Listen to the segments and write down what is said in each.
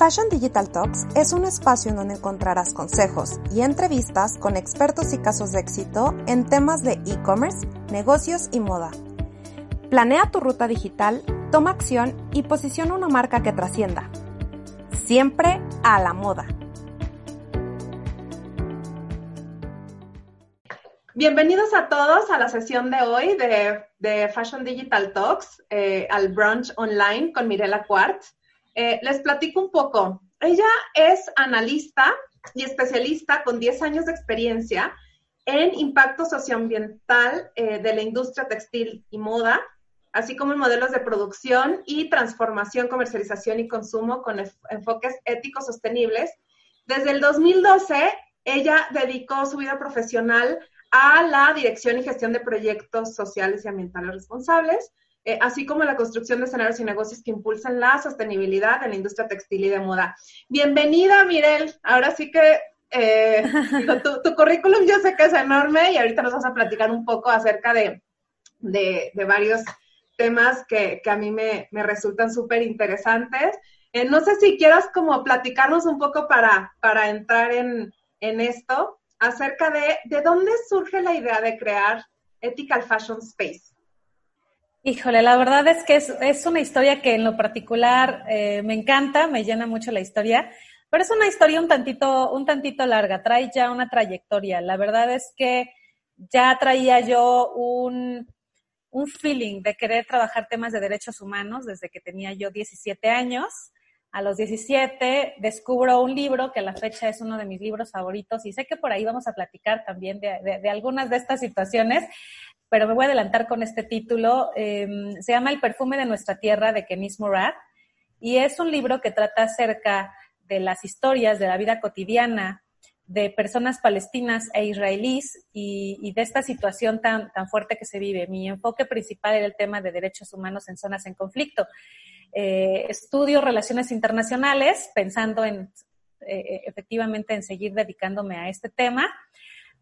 Fashion Digital Talks es un espacio en donde encontrarás consejos y entrevistas con expertos y casos de éxito en temas de e-commerce, negocios y moda. Planea tu ruta digital, toma acción y posiciona una marca que trascienda. Siempre a la moda. Bienvenidos a todos a la sesión de hoy de, Fashion Digital Talks, eh, al brunch online con Mirela Quartz. Eh, les platico un poco. Ella es analista y especialista con 10 años de experiencia en impacto socioambiental eh, de la industria textil y moda, así como en modelos de producción y transformación, comercialización y consumo con enfoques éticos sostenibles. Desde el 2012, ella dedicó su vida profesional a la dirección y gestión de proyectos sociales y ambientales responsables, eh, así como la construcción de escenarios y negocios que impulsan la sostenibilidad en la industria textil y de moda. Bienvenida, Mirel. Ahora sí que eh, tu, currículum yo sé que es enorme y ahorita nos vas a platicar un poco acerca de, varios temas que, a mí me, resultan súper interesantes. Eh, no sé si quieras como platicarnos un poco para, para entrar en, en esto acerca de de dónde surge la idea de crear Ethical Fashion Space. Híjole, la verdad es que es, una historia que en lo particular eh, me encanta, me llena mucho la historia, pero es una historia un tantito, un tantito larga, trae ya una trayectoria. La verdad es que ya traía yo un, un feeling de querer trabajar temas de derechos humanos desde que tenía yo 17 años. A los 17 descubro un libro que a la fecha es uno de mis libros favoritos y sé que por ahí vamos a platicar también de algunas de estas situaciones pero me voy a adelantar con este título. Em, se llama El perfume de nuestra tierra de Kenis Murad y es un libro que trata acerca de las historias de la vida cotidiana de personas palestinas e israelíes y, de esta situación tan, tan fuerte que se vive. Mi enfoque principal era el tema de derechos humanos en zonas en conflicto. Eh, estudio relaciones internacionales pensando en eh, efectivamente en seguir dedicándome a este tema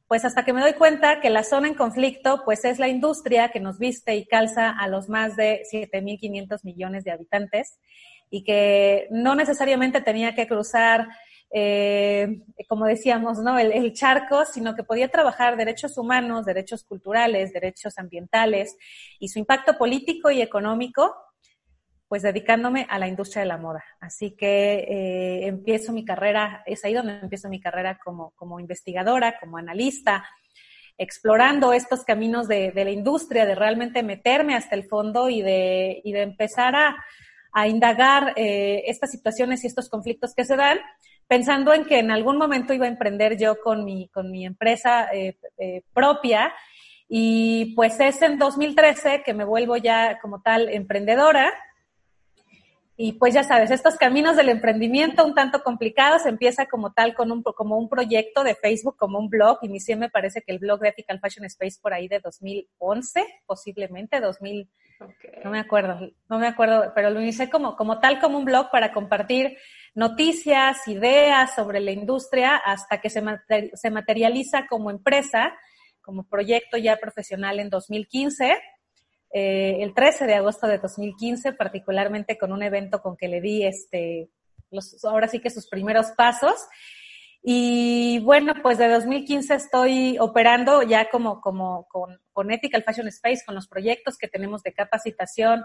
pues hasta que me doy cuenta que la zona en conflicto, pues es la industria que nos viste y calza a los más de 7.500 millones de habitantes y que no necesariamente tenía que cruzar, eh, como decíamos, ¿no? El, charco, sino que podía trabajar derechos humanos, derechos culturales, derechos ambientales y su impacto político y económico pues dedicándome a la industria de la moda. Así que eh, empiezo mi carrera, es ahí donde empiezo mi carrera como, como investigadora, como analista, explorando estos caminos de, de, la industria, de realmente meterme hasta el fondo y de, y de empezar a, a indagar eh, estas situaciones y estos conflictos que se dan, pensando en que en algún momento iba a emprender yo con mi, con mi empresa eh, eh propia. Y pues es en 2013 que me vuelvo ya como tal emprendedora y pues ya sabes, estos caminos del emprendimiento un tanto complicados, empieza como tal con un, como un proyecto de Facebook, como un blog. Inicié, me parece que el blog de Ethical Fashion Space por ahí de 2011, posiblemente 2000, no me acuerdo, no me acuerdo, pero lo inicié como, como tal, como un blog para compartir noticias, ideas sobre la industria hasta que se, materializa como empresa, como proyecto ya profesional en 2015 eh, el 13 de agosto de 2015, particularmente con un evento con que le di este, ahora sí que sus primeros pasos. Y bueno, pues de 2015 estoy operando ya como, como con, con Ethical Fashion Space, con los proyectos que tenemos de capacitación,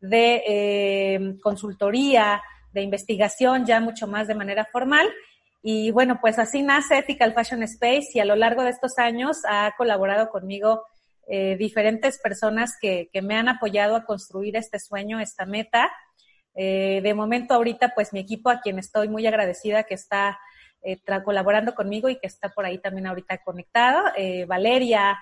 de eh, consultoría, de investigación, ya mucho más de manera formal. Y bueno, pues así nace Ethical Fashion Space y a lo largo de estos años ha colaborado conmigo eh, diferentes personas que, que, me han apoyado a construir este sueño, esta meta. Eh, de momento ahorita, pues mi equipo, a quien estoy muy agradecida que está eh, colaborando conmigo y que está por ahí también ahorita conectado, Valeria,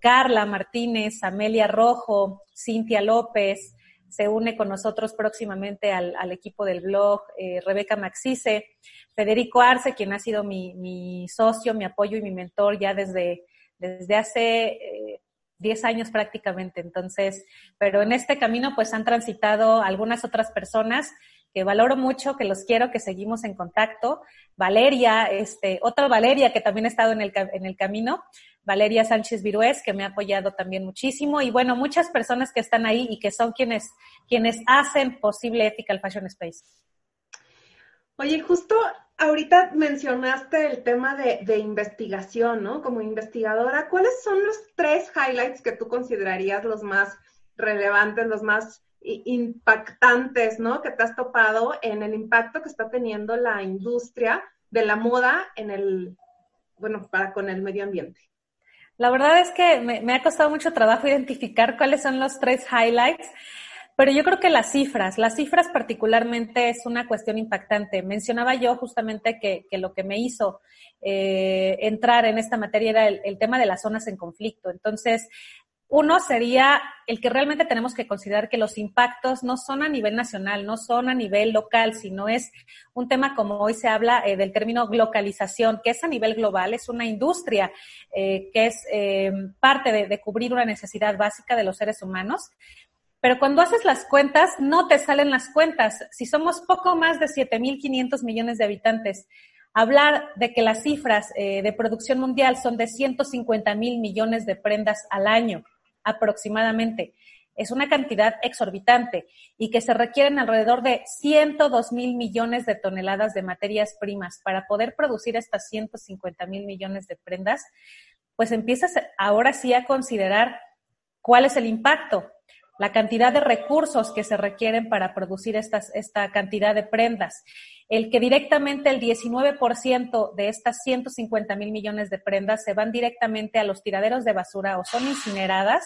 Carla Martínez, Amelia Rojo, Cintia López, se une con nosotros próximamente al, al equipo del blog, eh, Rebeca Maxice, Federico Arce, quien ha sido mi, mi socio, mi apoyo y mi mentor ya desde desde hace 10 eh, años prácticamente. Entonces, pero en este camino pues han transitado algunas otras personas que valoro mucho, que los quiero, que seguimos en contacto. Valeria, este, otra Valeria que también ha estado en el, en el camino, Valeria Sánchez Virués, que me ha apoyado también muchísimo. Y bueno, muchas personas que están ahí y que son quienes, quienes hacen posible Ethical Fashion Space. Oye, justo ahorita mencionaste el tema de, de, investigación, ¿no? Como investigadora, ¿cuáles son los tres highlights que tú considerarías los más relevantes, los más impactantes, ¿no? Que te has topado en el impacto que está teniendo la industria de la moda en el, bueno, para con el medio ambiente. La verdad es que me, ha costado mucho trabajo identificar cuáles son los tres highlights, pero yo creo que las cifras, las cifras particularmente es una cuestión impactante. Mencionaba yo justamente que, lo que me hizo eh, entrar en esta materia era el, tema de las zonas en conflicto. Entonces, uno sería el que realmente tenemos que considerar que los impactos no son a nivel nacional, no son a nivel local, sino es un tema como hoy se habla eh, del término globalización, que es a nivel global, es una industria eh, que es eh, parte de, de cubrir una necesidad básica de los seres humanos. Pero cuando haces las cuentas, no te salen las cuentas. Si somos poco más de 7.500 millones de habitantes, hablar de que las cifras de producción mundial son de 150 mil millones de prendas al año aproximadamente. Es una cantidad exorbitante y que se requieren alrededor de 102 mil millones de toneladas de materias primas para poder producir estas 150 mil millones de prendas, pues empiezas ahora sí a considerar cuál es el impacto, la cantidad de recursos que se requieren para producir estas, esta cantidad de prendas. El que directamente el 19% de estas 150 mil millones de prendas se van directamente a los tiraderos de basura o son incineradas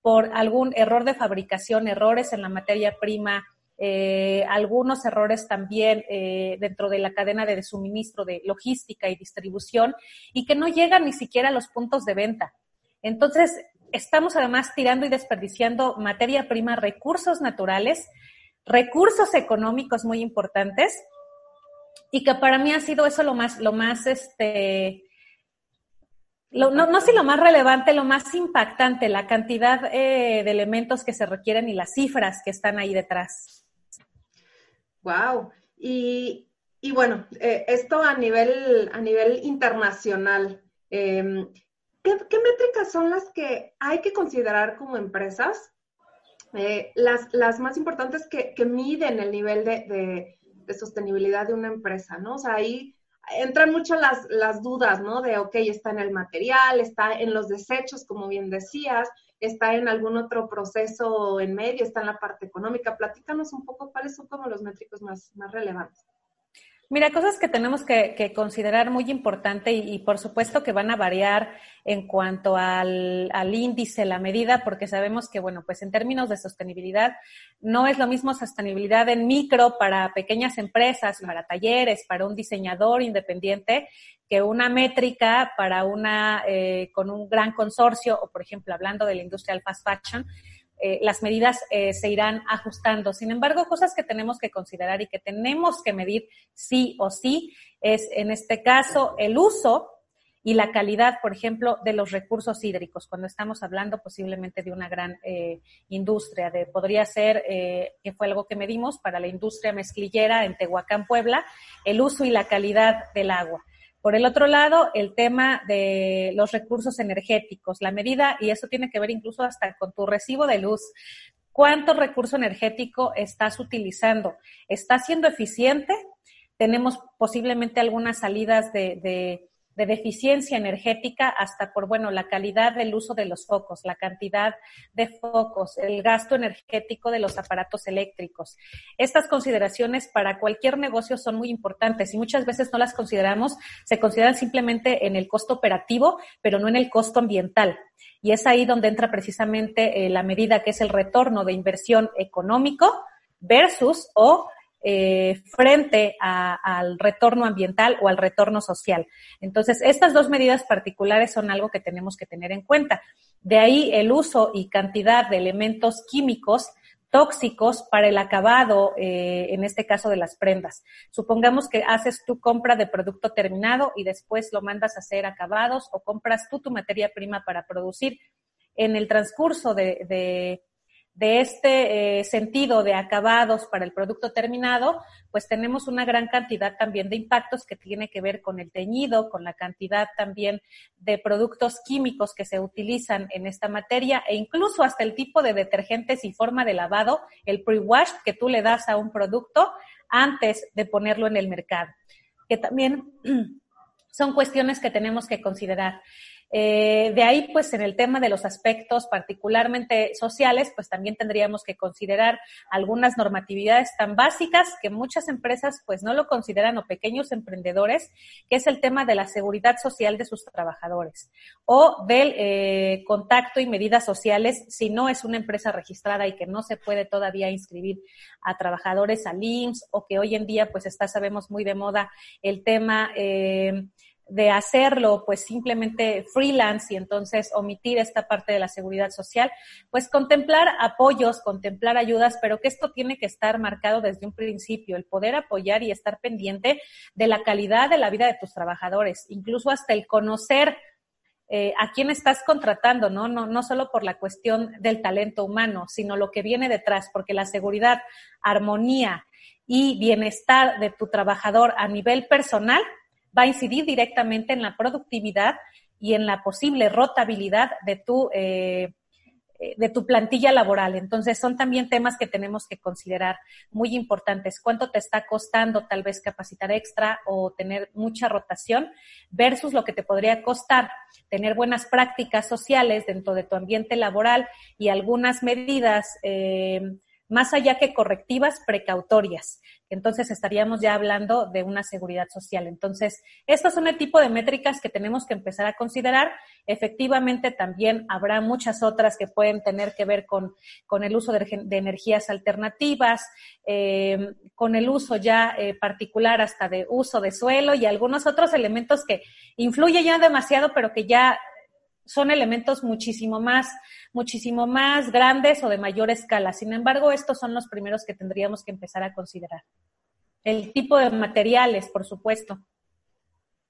por algún error de fabricación, errores en la materia prima, eh, algunos errores también eh, dentro de la cadena de suministro de logística y distribución y que no llegan ni siquiera a los puntos de venta. Entonces, estamos además tirando y desperdiciando materia prima, recursos naturales, recursos económicos muy importantes y que para mí ha sido eso lo más, lo más, este, no, no sé lo más relevante, lo más impactante, la cantidad eh, de elementos que se requieren y las cifras que están ahí detrás. Wow. Y, y bueno, eh, esto a nivel, a nivel internacional. Eh, ¿qué, métricas son las que hay que considerar como empresas? Eh, las, las, más importantes que, que, miden el nivel de, de, sostenibilidad de una empresa, ¿no? O sea, ahí entran mucho las, las dudas, ¿no? De, ok, está en el material, está en los desechos, como bien decías, está en algún otro proceso en medio, está en la parte económica. Platícanos un poco cuáles son como los métricos más, más relevantes. Mira, cosas que tenemos que, considerar muy importante y, por supuesto que van a variar en cuanto al, al, índice, la medida, porque sabemos que, bueno, pues en términos de sostenibilidad, no es lo mismo sostenibilidad en micro para pequeñas empresas, para talleres, para un diseñador independiente, que una métrica para una, eh, con un gran consorcio, o por ejemplo, hablando de la industria del fast fashion, eh, las medidas eh, se irán ajustando. Sin embargo, cosas que tenemos que considerar y que tenemos que medir sí o sí es, en este caso, el uso y la calidad, por ejemplo, de los recursos hídricos, cuando estamos hablando posiblemente de una gran eh, industria, de podría ser, que fue algo que medimos para la industria mezclillera en Tehuacán, Puebla, el uso y la calidad del agua. Por el otro lado, el tema de los recursos energéticos, la medida, y eso tiene que ver incluso hasta con tu recibo de luz. ¿Cuánto recurso energético estás utilizando? ¿Está siendo eficiente? Tenemos posiblemente algunas salidas de, de deficiencia energética hasta por, bueno, la calidad del uso de los focos, la cantidad de focos, el gasto energético de los aparatos eléctricos. Estas consideraciones para cualquier negocio son muy importantes y muchas veces no las consideramos, se consideran simplemente en el costo operativo, pero no en el costo ambiental. Y es ahí donde entra precisamente eh, la medida que es el retorno de inversión económico versus o eh, frente al retorno ambiental o al retorno social. Entonces, estas dos medidas particulares son algo que tenemos que tener en cuenta. De ahí el uso y cantidad de elementos químicos tóxicos para el acabado, eh, en este caso de las prendas. Supongamos que haces tu compra de producto terminado y después lo mandas a hacer acabados o compras tú tu materia prima para producir. En el transcurso de de este eh, sentido de acabados para el producto terminado, pues tenemos una gran cantidad también de impactos que tiene que ver con el teñido, con la cantidad también de productos químicos que se utilizan en esta materia e incluso hasta el tipo de detergentes y forma de lavado, el pre-wash que tú le das a un producto antes de ponerlo en el mercado, que también son cuestiones que tenemos que considerar. Eh, de ahí, pues en el tema de los aspectos particularmente sociales, pues también tendríamos que considerar algunas normatividades tan básicas que muchas empresas pues no lo consideran o pequeños emprendedores, que es el tema de la seguridad social de sus trabajadores o del eh, contacto y medidas sociales si no es una empresa registrada y que no se puede todavía inscribir a trabajadores al IMSS o que hoy en día pues está, sabemos, muy de moda el tema eh, de hacerlo pues simplemente freelance y entonces omitir esta parte de la seguridad social, pues contemplar apoyos, contemplar ayudas, pero que esto tiene que estar marcado desde un principio, el poder apoyar y estar pendiente de la calidad de la vida de tus trabajadores, incluso hasta el conocer eh, a quién estás contratando, ¿no? ¿no? No solo por la cuestión del talento humano, sino lo que viene detrás, porque la seguridad, armonía y bienestar de tu trabajador a nivel personal va a incidir directamente en la productividad y en la posible rotabilidad de tu, eh, eh, de tu plantilla laboral. Entonces, son también temas que tenemos que considerar muy importantes. ¿Cuánto te está costando tal vez capacitar extra o tener mucha rotación versus lo que te podría costar tener buenas prácticas sociales dentro de tu ambiente laboral y algunas medidas eh, más allá que correctivas, precautorias. Entonces estaríamos ya hablando de una seguridad social. Entonces, estos son el tipo de métricas que tenemos que empezar a considerar. Efectivamente, también habrá muchas otras que pueden tener que ver con, con el uso de, energías alternativas, eh, con el uso ya eh, particular hasta de uso de suelo y algunos otros elementos que influyen ya demasiado, pero que ya son elementos muchísimo más, muchísimo más grandes o de mayor escala. Sin embargo, estos son los primeros que tendríamos que empezar a considerar. El tipo de materiales, por supuesto.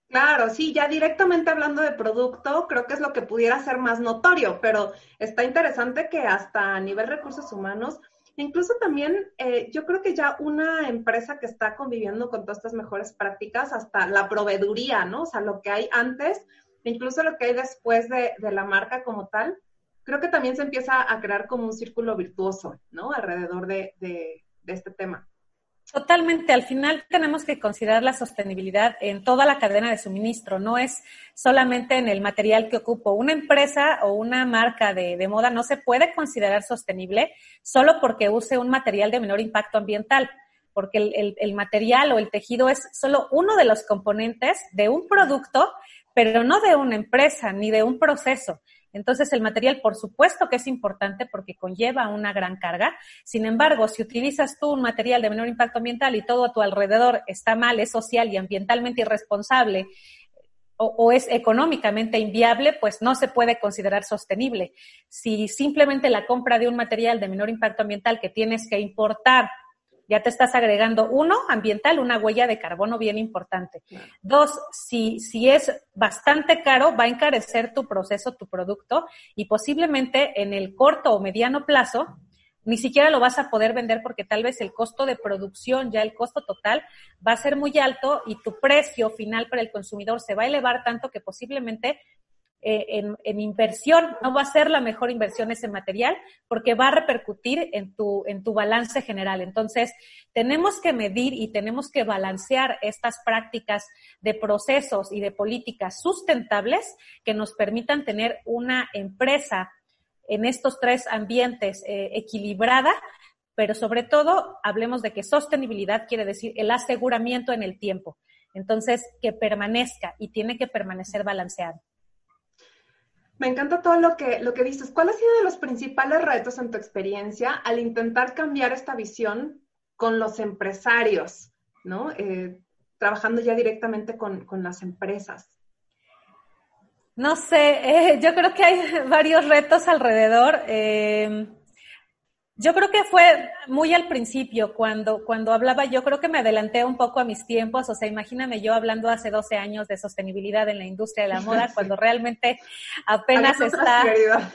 Claro, sí, ya directamente hablando de producto, creo que es lo que pudiera ser más notorio, pero está interesante que hasta a nivel recursos humanos, incluso también eh, yo creo que ya una empresa que está conviviendo con todas estas mejores prácticas, hasta la proveeduría, ¿no? O sea, lo que hay antes, incluso lo que hay después de, la marca como tal, creo que también se empieza a crear como un círculo virtuoso, ¿no? Alrededor de, este tema. Totalmente. Al final tenemos que considerar la sostenibilidad en toda la cadena de suministro. No es solamente en el material que ocupo. Una empresa o una marca de, moda no se puede considerar sostenible solo porque use un material de menor impacto ambiental, porque el material o el tejido es solo uno de los componentes de un producto pero no de una empresa ni de un proceso. Entonces, el material, por supuesto que es importante porque conlleva una gran carga. Sin embargo, si utilizas tú un material de menor impacto ambiental y todo a tu alrededor está mal, es social y ambientalmente irresponsable o, es económicamente inviable, pues no se puede considerar sostenible. Si simplemente la compra de un material de menor impacto ambiental que tienes que importar ya te estás agregando, uno, ambiental, una huella de carbono bien importante. Dos, si, si es bastante caro, va a encarecer tu proceso, tu producto y posiblemente en el corto o mediano plazo ni siquiera lo vas a poder vender porque tal vez el costo de producción, ya el costo total, va a ser muy alto y tu precio final para el consumidor se va a elevar tanto que posiblemente eh, en, inversión, no va a ser la mejor inversión ese material porque va a repercutir en tu, en tu balance general. Entonces, tenemos que medir y tenemos que balancear estas prácticas de procesos y de políticas sustentables que nos permitan tener una empresa en estos tres ambientes eh, equilibrada, pero sobre todo hablemos de que sostenibilidad quiere decir el aseguramiento en el tiempo. Entonces, que permanezca y tiene que permanecer balanceado. Me encanta todo lo que, lo que dices. ¿Cuál ha sido de los principales retos en tu experiencia al intentar cambiar esta visión con los empresarios, ¿no? Eh, trabajando ya directamente con, las empresas. No sé, eh, yo creo que hay varios retos alrededor. Eh, Yo creo que fue muy al principio, cuando, cuando hablaba, yo creo que me adelanté un poco a mis tiempos, o sea, imagíname yo hablando hace 12 años de sostenibilidad en la industria de la moda, cuando realmente apenas está...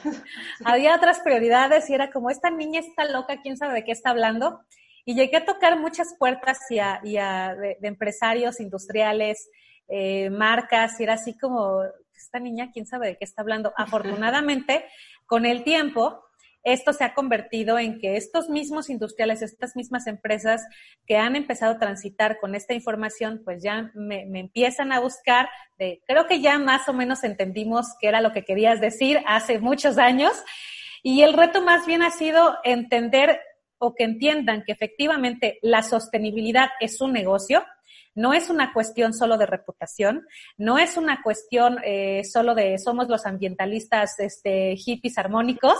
Había otras prioridades y era como, esta niña está loca, quién sabe de qué está hablando. Y llegué a tocar muchas puertas y a, y a de, empresarios industriales, eh, marcas, y era así como, esta niña, quién sabe de qué está hablando. Afortunadamente, con el tiempo, esto se ha convertido en que estos mismos industriales, estas mismas empresas que han empezado a transitar con esta información, pues ya me, empiezan a buscar de, creo que ya más o menos entendimos qué era lo que querías decir hace muchos años. Y el reto más bien ha sido entender o que entiendan que efectivamente la sostenibilidad es un negocio, no es una cuestión solo de reputación, no es una cuestión eh, solo de somos los ambientalistas este, hippies armónicos,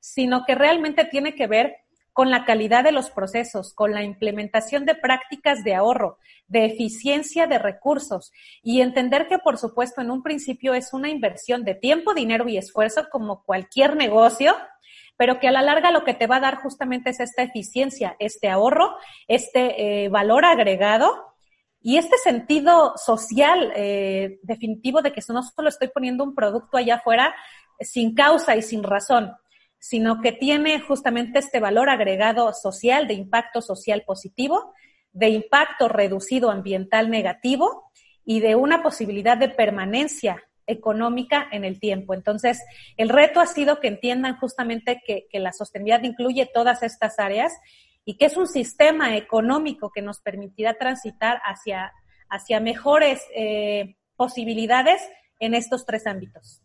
sino que realmente tiene que ver con la calidad de los procesos, con la implementación de prácticas de ahorro, de eficiencia de recursos. Y entender que, por supuesto, en un principio es una inversión de tiempo, dinero y esfuerzo como cualquier negocio, pero que a la larga lo que te va a dar justamente es esta eficiencia, este ahorro, este eh, valor agregado y este sentido social eh, definitivo de que no solo estoy poniendo un producto allá afuera sin causa y sin razón, sino que tiene justamente este valor agregado social, de impacto social positivo, de impacto reducido ambiental negativo y de una posibilidad de permanencia económica en el tiempo. Entonces, el reto ha sido que entiendan justamente que, la sostenibilidad incluye todas estas áreas y que es un sistema económico que nos permitirá transitar hacia, hacia mejores eh, posibilidades en estos tres ámbitos.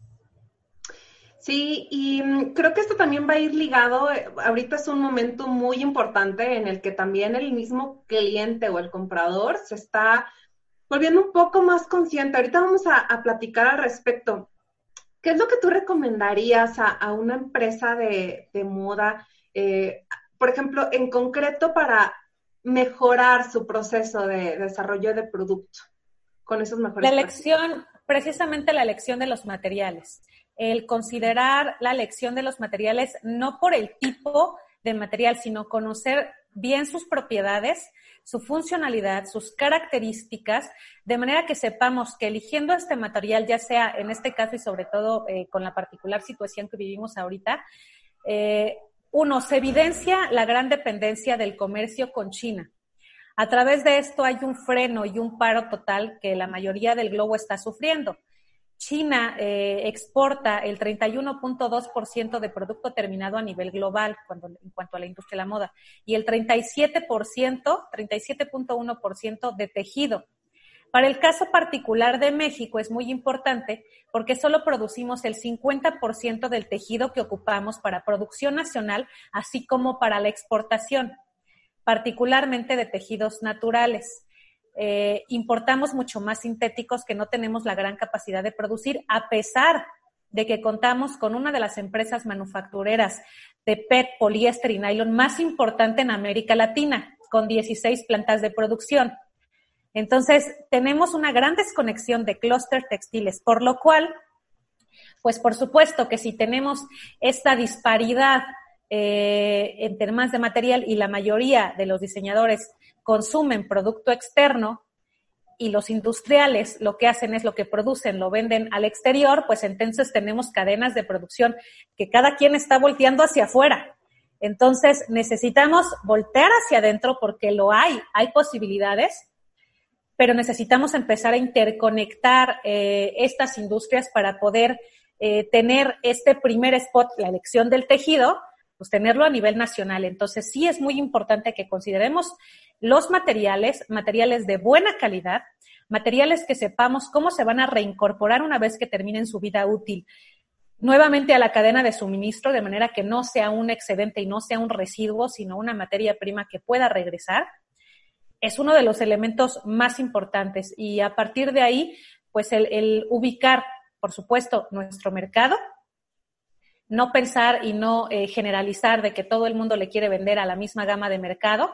Sí, y mm, creo que esto también va a ir ligado, eh, ahorita es un momento muy importante en el que también el mismo cliente o el comprador se está volviendo un poco más consciente. Ahorita vamos a, platicar al respecto. ¿Qué es lo que tú recomendarías a, una empresa de, moda, eh, por ejemplo, en concreto para mejorar su proceso de, desarrollo de producto con esos mejores? La elección, precisamente la elección de los materiales el considerar la elección de los materiales no por el tipo de material, sino conocer bien sus propiedades, su funcionalidad, sus características, de manera que sepamos que eligiendo este material, ya sea en este caso y sobre todo eh, con la particular situación que vivimos ahorita, eh, uno, se evidencia la gran dependencia del comercio con China. A través de esto hay un freno y un paro total que la mayoría del globo está sufriendo. China eh, exporta el 31.2% de producto terminado a nivel global cuando, en cuanto a la industria de la moda y el 37%, 37.1% de tejido. Para el caso particular de México es muy importante porque solo producimos el 50% del tejido que ocupamos para producción nacional, así como para la exportación, particularmente de tejidos naturales. Eh, importamos mucho más sintéticos que no tenemos la gran capacidad de producir, a pesar de que contamos con una de las empresas manufactureras de PET, poliéster y nylon más importante en América Latina, con 16 plantas de producción. Entonces, tenemos una gran desconexión de clúster textiles, por lo cual, pues por supuesto que si tenemos esta disparidad eh, en temas de material y la mayoría de los diseñadores consumen producto externo y los industriales lo que hacen es lo que producen, lo venden al exterior, pues entonces tenemos cadenas de producción que cada quien está volteando hacia afuera. Entonces necesitamos voltear hacia adentro porque lo hay, hay posibilidades, pero necesitamos empezar a interconectar eh, estas industrias para poder eh, tener este primer spot, la elección del tejido, pues tenerlo a nivel nacional. Entonces sí es muy importante que consideremos los materiales, materiales de buena calidad, materiales que sepamos cómo se van a reincorporar una vez que terminen su vida útil nuevamente a la cadena de suministro, de manera que no sea un excedente y no sea un residuo, sino una materia prima que pueda regresar, es uno de los elementos más importantes. Y a partir de ahí, pues el, ubicar, por supuesto, nuestro mercado, no pensar y no eh, generalizar de que todo el mundo le quiere vender a la misma gama de mercado,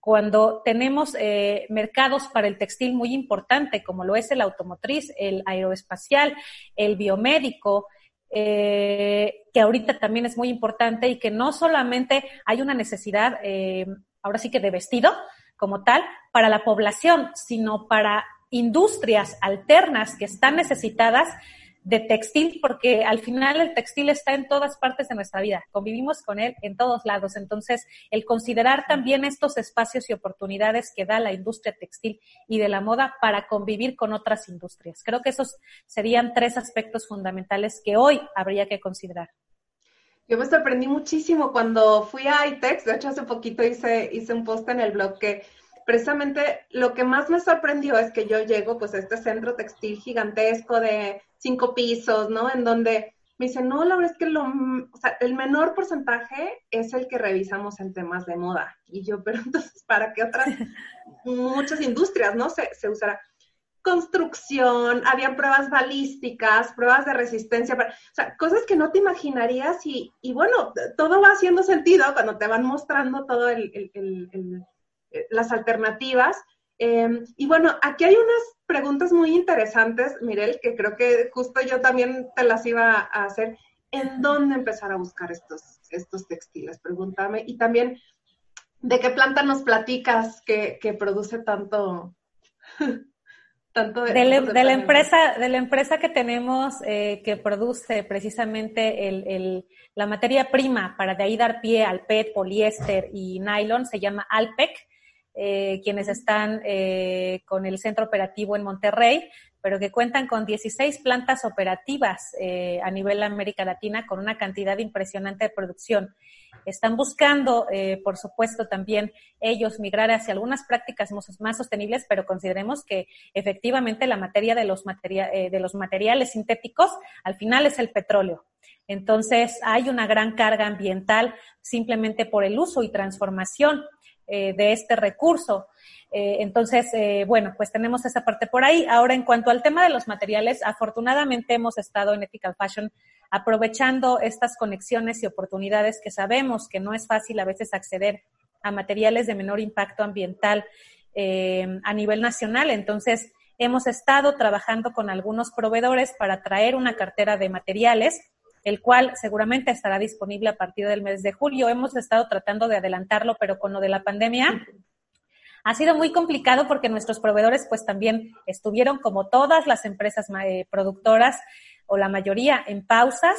cuando tenemos eh, mercados para el textil muy importante, como lo es el automotriz, el aeroespacial, el biomédico, eh, que ahorita también es muy importante y que no solamente hay una necesidad, eh, ahora sí que de vestido como tal, para la población, sino para industrias alternas que están necesitadas de textil, porque al final el textil está en todas partes de nuestra vida, convivimos con él en todos lados. Entonces, el considerar también estos espacios y oportunidades que da la industria textil y de la moda para convivir con otras industrias. Creo que esos serían tres aspectos fundamentales que hoy habría que considerar. Yo me sorprendí muchísimo cuando fui a ITEX, de hecho hace poquito hice, hice un post en el blog que precisamente lo que más me sorprendió es que yo llego pues a este centro textil gigantesco de cinco pisos, ¿no? En donde me dicen, no, la verdad es que lo, o sea, el menor porcentaje es el que revisamos en temas de moda. Y yo, pero entonces, ¿para qué otras muchas industrias, ¿no? Se, se usará construcción, había pruebas balísticas, pruebas de resistencia, o sea, cosas que no te imaginarías y, bueno, todo va haciendo sentido cuando te van mostrando todo eh, las alternativas. Em, y bueno, aquí hay unas preguntas muy interesantes, Mirel, que creo que justo yo también te las iba a hacer. ¿En dónde empezar a buscar estos, estos textiles? Pregúntame. Y también, ¿de qué planta nos platicas que produce tanto, tanto de, de, la, empresa de la empresa que tenemos eh, que produce precisamente el, el, la materia prima para de ahí dar pie al PET, poliéster y nylon se llama Alpec eh, quienes están eh, con el centro operativo en Monterrey, pero que cuentan con 16 plantas operativas eh, a nivel América Latina con una cantidad impresionante de producción. Están buscando, por supuesto, también ellos migrar hacia algunas prácticas más sostenibles, pero consideremos que efectivamente la materia de los, de los materiales sintéticos al final es el petróleo. Entonces, hay una gran carga ambiental simplemente por el uso y transformación eh, de este recurso. Eh, entonces, eh, bueno, pues tenemos esa parte por ahí. Ahora, en cuanto al tema de los materiales, afortunadamente hemos estado en Ethical Fashion aprovechando estas conexiones y oportunidades que sabemos que no es fácil a veces acceder a materiales de menor impacto ambiental a nivel nacional. Entonces, hemos estado trabajando con algunos proveedores para traer una cartera de materiales el cual seguramente estará disponible a partir del mes de julio. Hemos estado tratando de adelantarlo, pero con lo de la pandemia ha sido muy complicado porque nuestros proveedores pues también estuvieron como todas las empresas eh, productoras o la mayoría en pausas.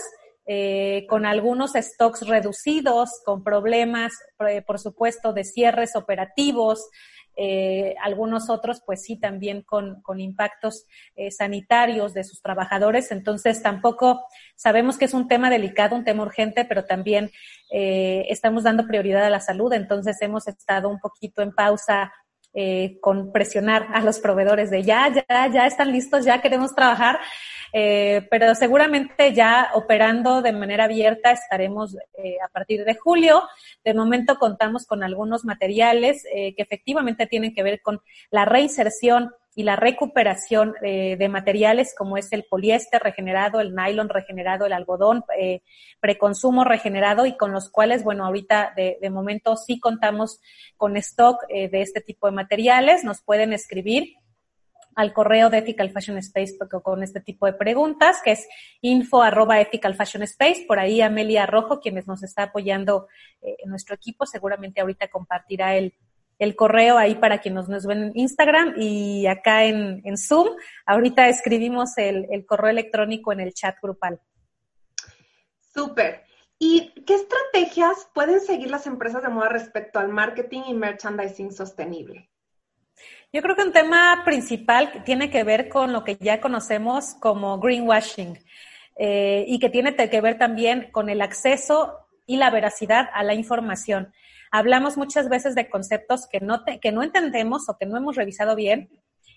Eh, con algunos stocks reducidos, con problemas, eh, por supuesto, de cierres operativos, eh, algunos otros pues sí también con, con impactos eh, sanitarios de sus trabajadores. Entonces tampoco sabemos que es un tema delicado, un tema urgente, pero también eh, estamos dando prioridad a la salud. Entonces hemos estado un poquito en pausa eh, con presionar a los proveedores de ya, ya, ya están listos, ya queremos trabajar. Eh, pero seguramente ya operando de manera abierta estaremos eh, a partir de julio. De momento contamos con algunos materiales eh, que efectivamente tienen que ver con la reinserción y la recuperación eh, de materiales como es el poliéster regenerado, el nylon regenerado, el algodón eh, preconsumo regenerado y con los cuales, bueno, ahorita de, de momento sí contamos con stock eh, de este tipo de materiales. Nos pueden escribir al correo de Ethical Fashion Space con este tipo de preguntas, que es info arroba ethical fashion space. Por ahí Amelia Rojo, quienes nos está apoyando eh, en nuestro equipo, seguramente ahorita compartirá el, el correo ahí para quienes nos ven en Instagram y acá en, en Zoom. Ahorita escribimos el, el correo electrónico en el chat grupal. Súper. ¿Y qué estrategias pueden seguir las empresas de moda respecto al marketing y merchandising sostenible? Yo creo que un tema principal tiene que ver con lo que ya conocemos como greenwashing eh, y que tiene que ver también con el acceso y la veracidad a la información. Hablamos muchas veces de conceptos que no, que no entendemos o que no hemos revisado bien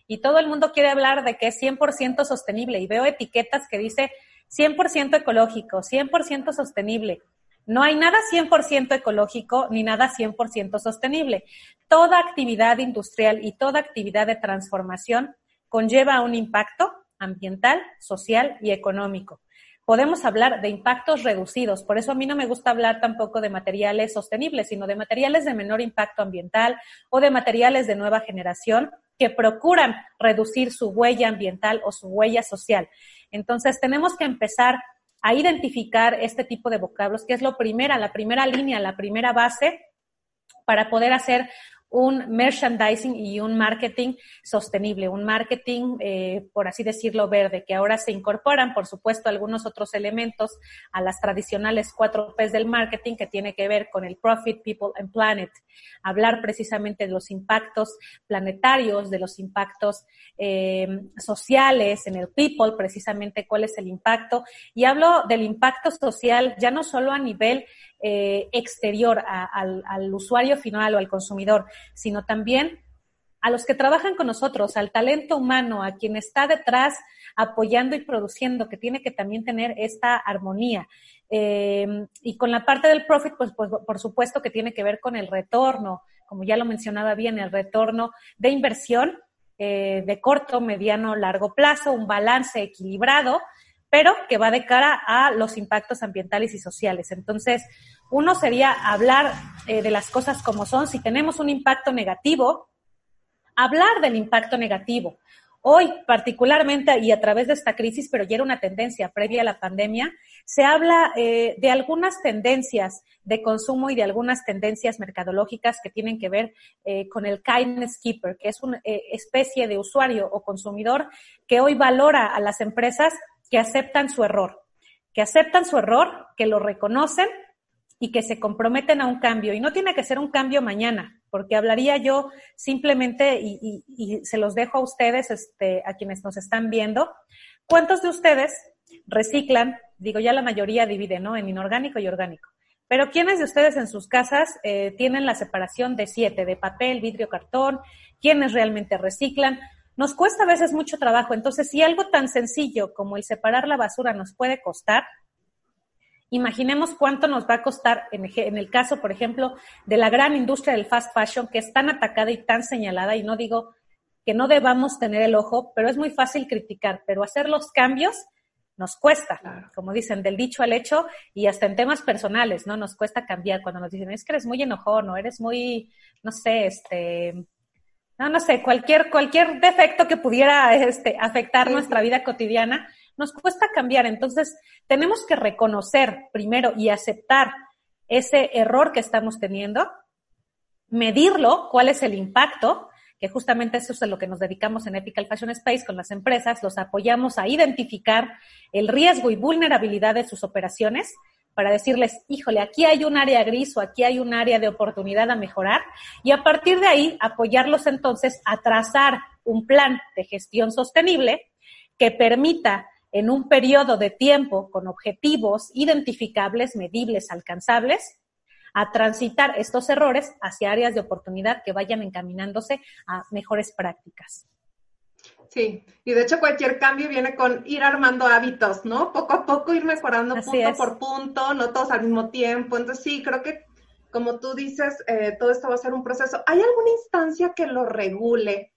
y todo el mundo quiere hablar de que es 100% sostenible y veo etiquetas que dice 100% ecológico, 100% sostenible. No hay nada 100% ecológico ni nada 100% sostenible. Toda actividad industrial y toda actividad de transformación conlleva un impacto ambiental, social y económico. Podemos hablar de impactos reducidos, por eso a mí no me gusta hablar tampoco de materiales sostenibles, sino de materiales de menor impacto ambiental o de materiales de nueva generación que procuran reducir su huella ambiental o su huella social. Entonces, tenemos que empezar a identificar este tipo de vocablos, que es lo primera, la primera línea, la primera base para poder hacer un merchandising y un marketing sostenible, un marketing, eh, por así decirlo, verde, que ahora se incorporan, por supuesto, algunos otros elementos a las tradicionales cuatro P's del marketing que tiene que ver con el profit, people and planet. Hablar precisamente de los impactos planetarios, de los impactos eh, sociales en el people, precisamente cuál es el impacto. Y hablo del impacto social ya no solo a nivel eh, exterior al, usuario final o al consumidor, sino también a los que trabajan con nosotros, al talento humano, a quien está detrás apoyando y produciendo, que tiene que también tener esta armonía. Eh, y con la parte del profit, pues, pues, por supuesto que tiene que ver con el retorno, como ya lo mencionaba bien, el retorno de inversión eh, de corto, mediano, largo plazo, un balance equilibrado pero que va de cara a los impactos ambientales y sociales. Entonces, uno sería hablar eh, de las cosas como son. Si tenemos un impacto negativo, hablar del impacto negativo. Hoy, particularmente, y a través de esta crisis, pero ya era una tendencia previa a la pandemia, se habla eh, de algunas tendencias de consumo y de algunas tendencias mercadológicas que tienen que ver eh, con el kindness keeper, que es una especie de usuario o consumidor que hoy valora a las empresas que aceptan su error, que aceptan su error, que lo reconocen y que se comprometen a un cambio. Y no tiene que ser un cambio mañana, porque hablaría yo simplemente, y, se los dejo a ustedes, este, a quienes nos están viendo, ¿cuántos de ustedes reciclan? Digo, ya la mayoría divide, ¿no? En inorgánico y orgánico. Pero ¿quiénes de ustedes en sus casas eh, tienen la separación de siete, de papel, vidrio, cartón? ¿Quiénes realmente reciclan? Nos cuesta a veces mucho trabajo. Entonces, si algo tan sencillo como el separar la basura nos puede costar, imaginemos cuánto nos va a costar en, el caso, por ejemplo, de la gran industria del fast fashion, que es tan atacada y tan señalada, y no digo que no debamos tener el ojo, pero es muy fácil criticar, pero hacer los cambios nos cuesta, como dicen, del dicho al hecho y hasta en temas personales, ¿no? Nos cuesta cambiar cuando nos dicen, es que eres muy enojón o eres muy, no sé, este, no, no sé, cualquier, cualquier defecto que pudiera este, afectar nuestra vida cotidiana, nos cuesta cambiar. Entonces, tenemos que reconocer primero y aceptar ese error que estamos teniendo, medirlo, cuál es el impacto, que justamente eso es a lo que nos dedicamos en Ethical Fashion Space con las empresas, los apoyamos a identificar el riesgo y vulnerabilidad de sus operaciones para decirles, híjole, aquí hay un área gris o aquí hay un área de oportunidad a mejorar y a partir de ahí apoyarlos entonces a trazar un plan de gestión sostenible que permita en un periodo de tiempo con objetivos identificables, medibles, alcanzables, a transitar estos errores hacia áreas de oportunidad que vayan encaminándose a mejores prácticas. Sí, y de hecho cualquier cambio viene con ir armando hábitos, ¿no? Poco a poco ir mejorando punto por punto, no todos al mismo tiempo. Entonces sí, creo que como tú dices, eh, todo esto va a ser un proceso. ¿Hay alguna instancia que lo regule,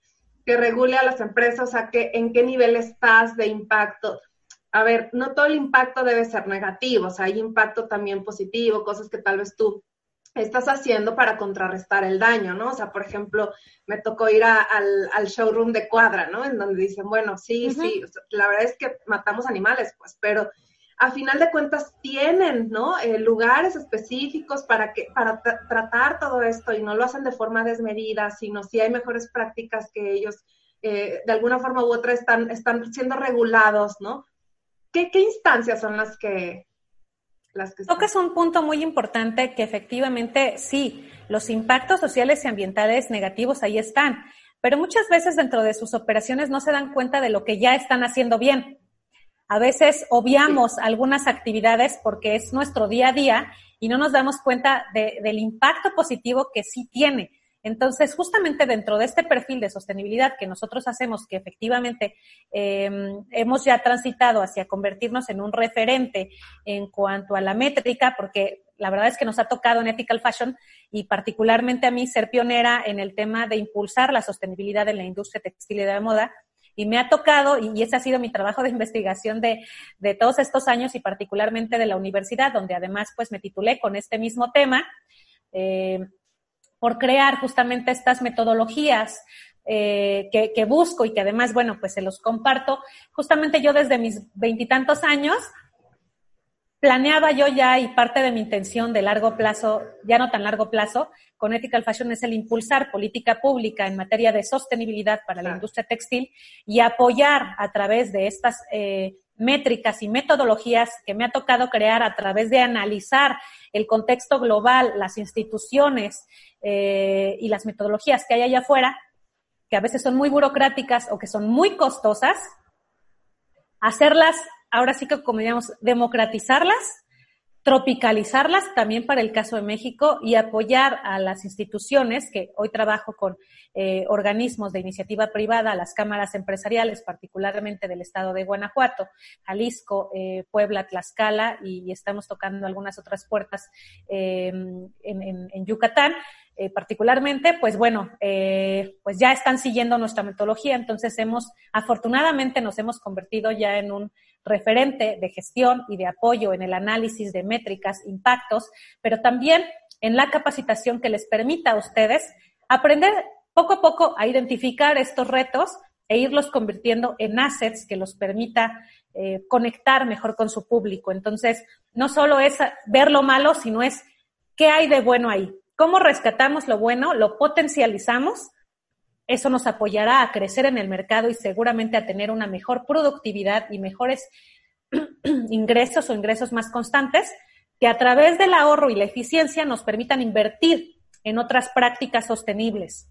que regule a las empresas? O sea, que, ¿en qué nivel estás de impacto? A ver, no todo el impacto debe ser negativo, o sea, hay impacto también positivo, cosas que tal vez tú estás haciendo para contrarrestar el daño, ¿no? O sea, por ejemplo, me tocó ir al, showroom de cuadra, ¿no? En donde dicen, bueno, sí, sí, la verdad es que matamos animales, pues, pero a final de cuentas tienen, ¿no? Eh, lugares específicos para que para tratar todo esto y no lo hacen de forma desmedida, sino si hay mejores prácticas que ellos eh, de alguna forma u otra están, están siendo regulados, ¿no? ¿Qué, qué instancias son las que, Tocas un punto muy importante que efectivamente sí, los impactos sociales y ambientales negativos ahí están, pero muchas veces dentro de sus operaciones no se dan cuenta de lo que ya están haciendo bien. A veces obviamos algunas actividades porque es nuestro día a día y no nos damos cuenta del impacto positivo que sí tiene. Entonces, justamente dentro de este perfil de sostenibilidad que nosotros hacemos, que efectivamente em, hemos ya transitado hacia convertirnos en un referente en cuanto a la métrica, porque la verdad es que nos ha tocado en Ethical Fashion y particularmente a mí ser pionera en el tema de impulsar la sostenibilidad en la industria textil y de la moda. Y me ha tocado, y ese ha sido mi trabajo de investigación de, de todos estos años y particularmente de la universidad, donde además pues me titulé con este mismo tema. Eh, por crear justamente estas metodologías eh, que, busco y que además, bueno, pues se los comparto. Justamente yo desde mis veintitantos años planeaba yo ya y parte de mi intención de largo plazo, ya no tan largo plazo, con Ethical Fashion es el impulsar política pública en materia de sostenibilidad para la industria textil y apoyar a través de estas eh, métricas y metodologías que me ha tocado crear a través de analizar el contexto global, las instituciones eh, y las metodologías que hay allá afuera, que a veces son muy burocráticas o que son muy costosas, hacerlas, ahora sí que como digamos, democratizarlas tropicalizarlas también para el caso de México y apoyar a las instituciones, que hoy trabajo con eh, organismos de iniciativa privada, las cámaras empresariales, particularmente del estado de Guanajuato, Jalisco, eh, Puebla, Tlaxcala, y, estamos tocando algunas otras puertas em, en, Yucatán. Eh, particularmente, pues bueno, pues ya están siguiendo nuestra metodología, entonces hemos, afortunadamente nos hemos convertido ya en un referente de gestión y de apoyo en el análisis de métricas, impactos, pero también en la capacitación que les permita a ustedes aprender poco a poco a identificar estos retos e irlos convirtiendo en assets que los permita eh, conectar mejor con su público. Entonces, no solo es ver lo malo, sino es qué hay de bueno ahí. ¿Cómo rescatamos lo bueno? Lo potencializamos eso nos apoyará a crecer en el mercado y seguramente a tener una mejor productividad y mejores ingresos o ingresos más constantes que a través del ahorro y la eficiencia nos permitan invertir en otras prácticas sostenibles.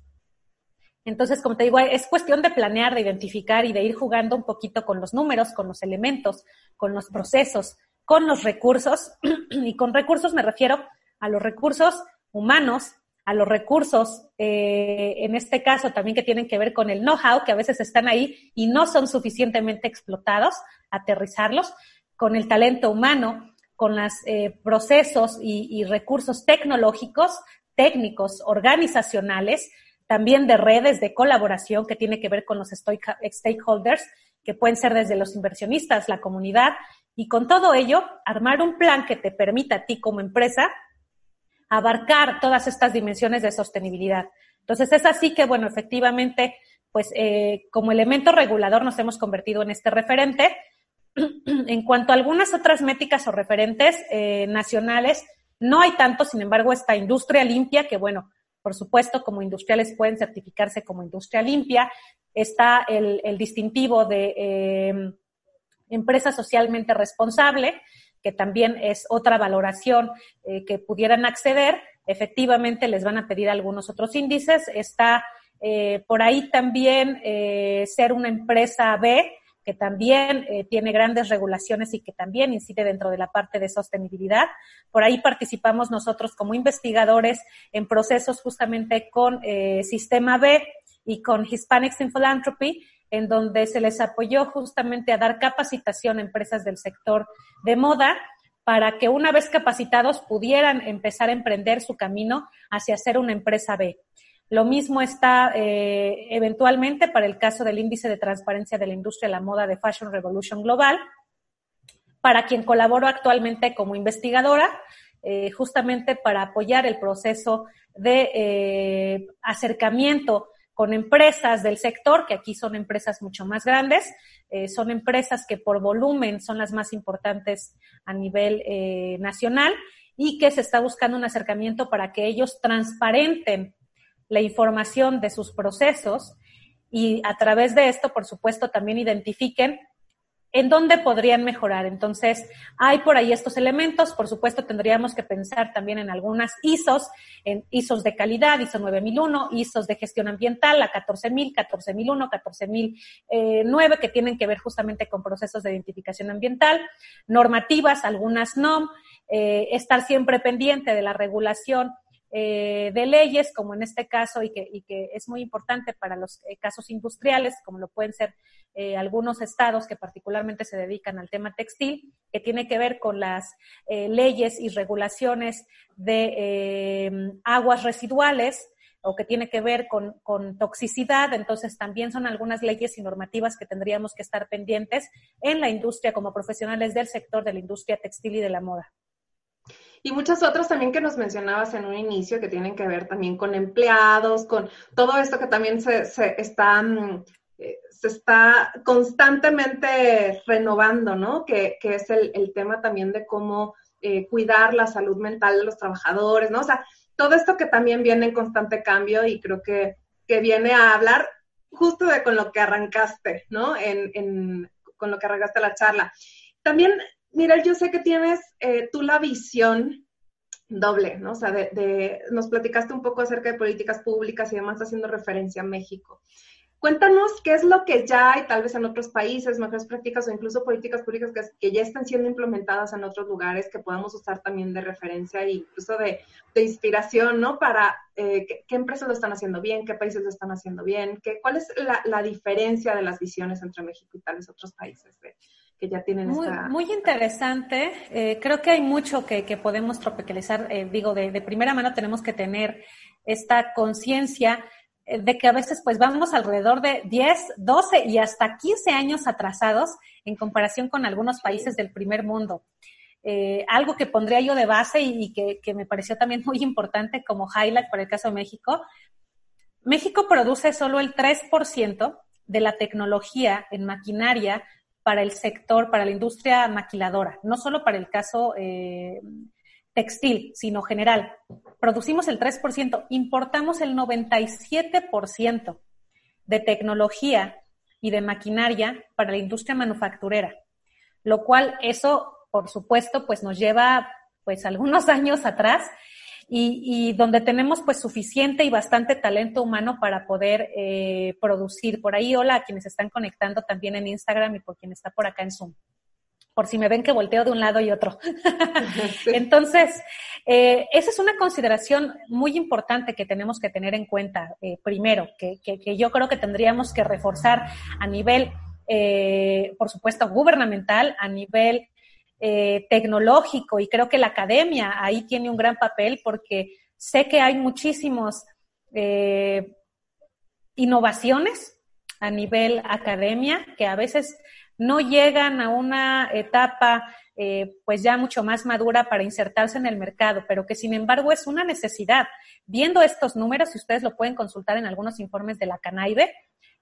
Entonces, como te digo, es cuestión de planear, de identificar y de ir jugando un poquito con los números, con los elementos, con los procesos, con los recursos. y con recursos me refiero a los recursos humanos, a los recursos, eh, en este caso también que tienen que ver con el know-how, que a veces están ahí y no son suficientemente explotados, aterrizarlos, con el talento humano, con los eh, procesos y, recursos tecnológicos, técnicos, organizacionales, también de redes de colaboración que tiene que ver con los stakeholders, que pueden ser desde los inversionistas, la comunidad, y con todo ello, armar un plan que te permita a ti como empresa abarcar todas estas dimensiones de sostenibilidad. Entonces es así que, bueno, efectivamente, pues eh, como elemento regulador nos hemos convertido en este referente. en cuanto a algunas otras métricas o referentes eh, nacionales, no hay tanto, sin embargo, esta industria limpia, que bueno, por supuesto, como industriales pueden certificarse como industria limpia. Está el, distintivo de eh, empresa socialmente responsable, que también es otra valoración eh, que pudieran acceder. Efectivamente, les van a pedir algunos otros índices. Está eh, por ahí también eh, ser una empresa B, que también tiene grandes regulaciones y que también incide dentro de la parte de sostenibilidad. Por ahí participamos nosotros como investigadores en procesos justamente con Sistema B y con Hispanics in Philanthropy, en donde se les apoyó justamente a dar capacitación a empresas del sector de moda para que una vez capacitados pudieran empezar a emprender su camino hacia ser una empresa B. Lo mismo está eh, eventualmente para el caso del índice de transparencia de la industria de la moda de Fashion Revolution Global, para quien colaboro actualmente como investigadora, eh, justamente para apoyar el proceso de eh, acercamiento con empresas del sector, que aquí son empresas mucho más grandes, eh, son empresas que por volumen son las más importantes a nivel eh, nacional y que se está buscando un acercamiento para que ellos transparenten la información de sus procesos y a través de esto, por supuesto, también identifiquen en dónde podrían mejorar. Entonces, hay por ahí estos elementos. Por supuesto, tendríamos que pensar también en algunas ISOs, en ISOs de calidad, ISO 9001, ISOs de gestión ambiental, la 14000, 14001, 14009, que tienen que ver justamente con procesos de identificación ambiental, normativas, algunas no, eh, estar siempre pendiente de la regulación eh, de leyes, como en este caso, y que, y que es muy importante para los eh, casos industriales, como lo pueden ser eh, algunos estados que particularmente se dedican al tema textil, que tiene que ver con las leyes y regulaciones de aguas residuales o que tiene que ver con, toxicidad. Entonces, también son algunas leyes y normativas que tendríamos que estar pendientes en la industria como profesionales del sector de la industria textil y de la moda. Y muchas otras también que nos mencionabas en un inicio que tienen que ver también con empleados, con todo esto que también se, se está mm, eh, se está constantemente renovando, ¿no? Que, es el, tema también de cómo eh, cuidar la salud mental de los trabajadores, ¿no? O sea, todo esto que también viene en constante cambio y creo que, viene a hablar justo de con lo que arrancaste, ¿no? En, con lo que arrancaste la charla. También, mira, yo sé que tienes eh, tú la visión doble, ¿no? O sea, de, nos platicaste un poco acerca de políticas públicas y demás haciendo referencia a México. Cuéntanos qué es lo que ya hay tal vez en otros países, mejores prácticas o incluso políticas públicas que, ya están siendo implementadas en otros lugares que podamos usar también de referencia e incluso de, inspiración, ¿no? Para eh, qué, empresas lo están haciendo bien, qué países lo están haciendo bien, qué, cuál es la, diferencia de las visiones entre México y tal vez otros países que ya tienen muy, esta... Muy interesante. Eh, creo que hay mucho que, podemos tropicalizar. Eh, digo, de, de primera mano tenemos que tener esta conciencia eh, de que a veces pues vamos alrededor de 10, 12 y hasta 15 años atrasados en comparación con algunos países del primer mundo. Eh, algo que pondría yo de base y, que, que, me pareció también muy importante como highlight para el caso de México. México produce solo el 3% de la tecnología en maquinaria para el sector, para la industria maquiladora, no solo para el caso eh, textil, sino general. Producimos el 3%, importamos el 97% de tecnología y de maquinaria para la industria manufacturera, lo cual eso, por supuesto, pues nos lleva pues algunos años atrás y, donde tenemos pues suficiente y bastante talento humano para poder eh, producir. Por ahí, hola a quienes están conectando también en Instagram y por quien está por acá en Zoom por si me ven que volteo de un lado y otro. Entonces, eh, esa es una consideración muy importante que tenemos que tener en cuenta, eh, primero, que, yo creo que tendríamos que reforzar a nivel, eh, por supuesto, gubernamental, a nivel tecnológico, y creo que la academia ahí tiene un gran papel porque sé que hay muchísimos innovaciones a nivel academia que a veces no llegan a una etapa eh, pues ya mucho más madura para insertarse en el mercado, pero que sin embargo es una necesidad. Viendo estos números, si ustedes lo pueden consultar en algunos informes de la Canaibe,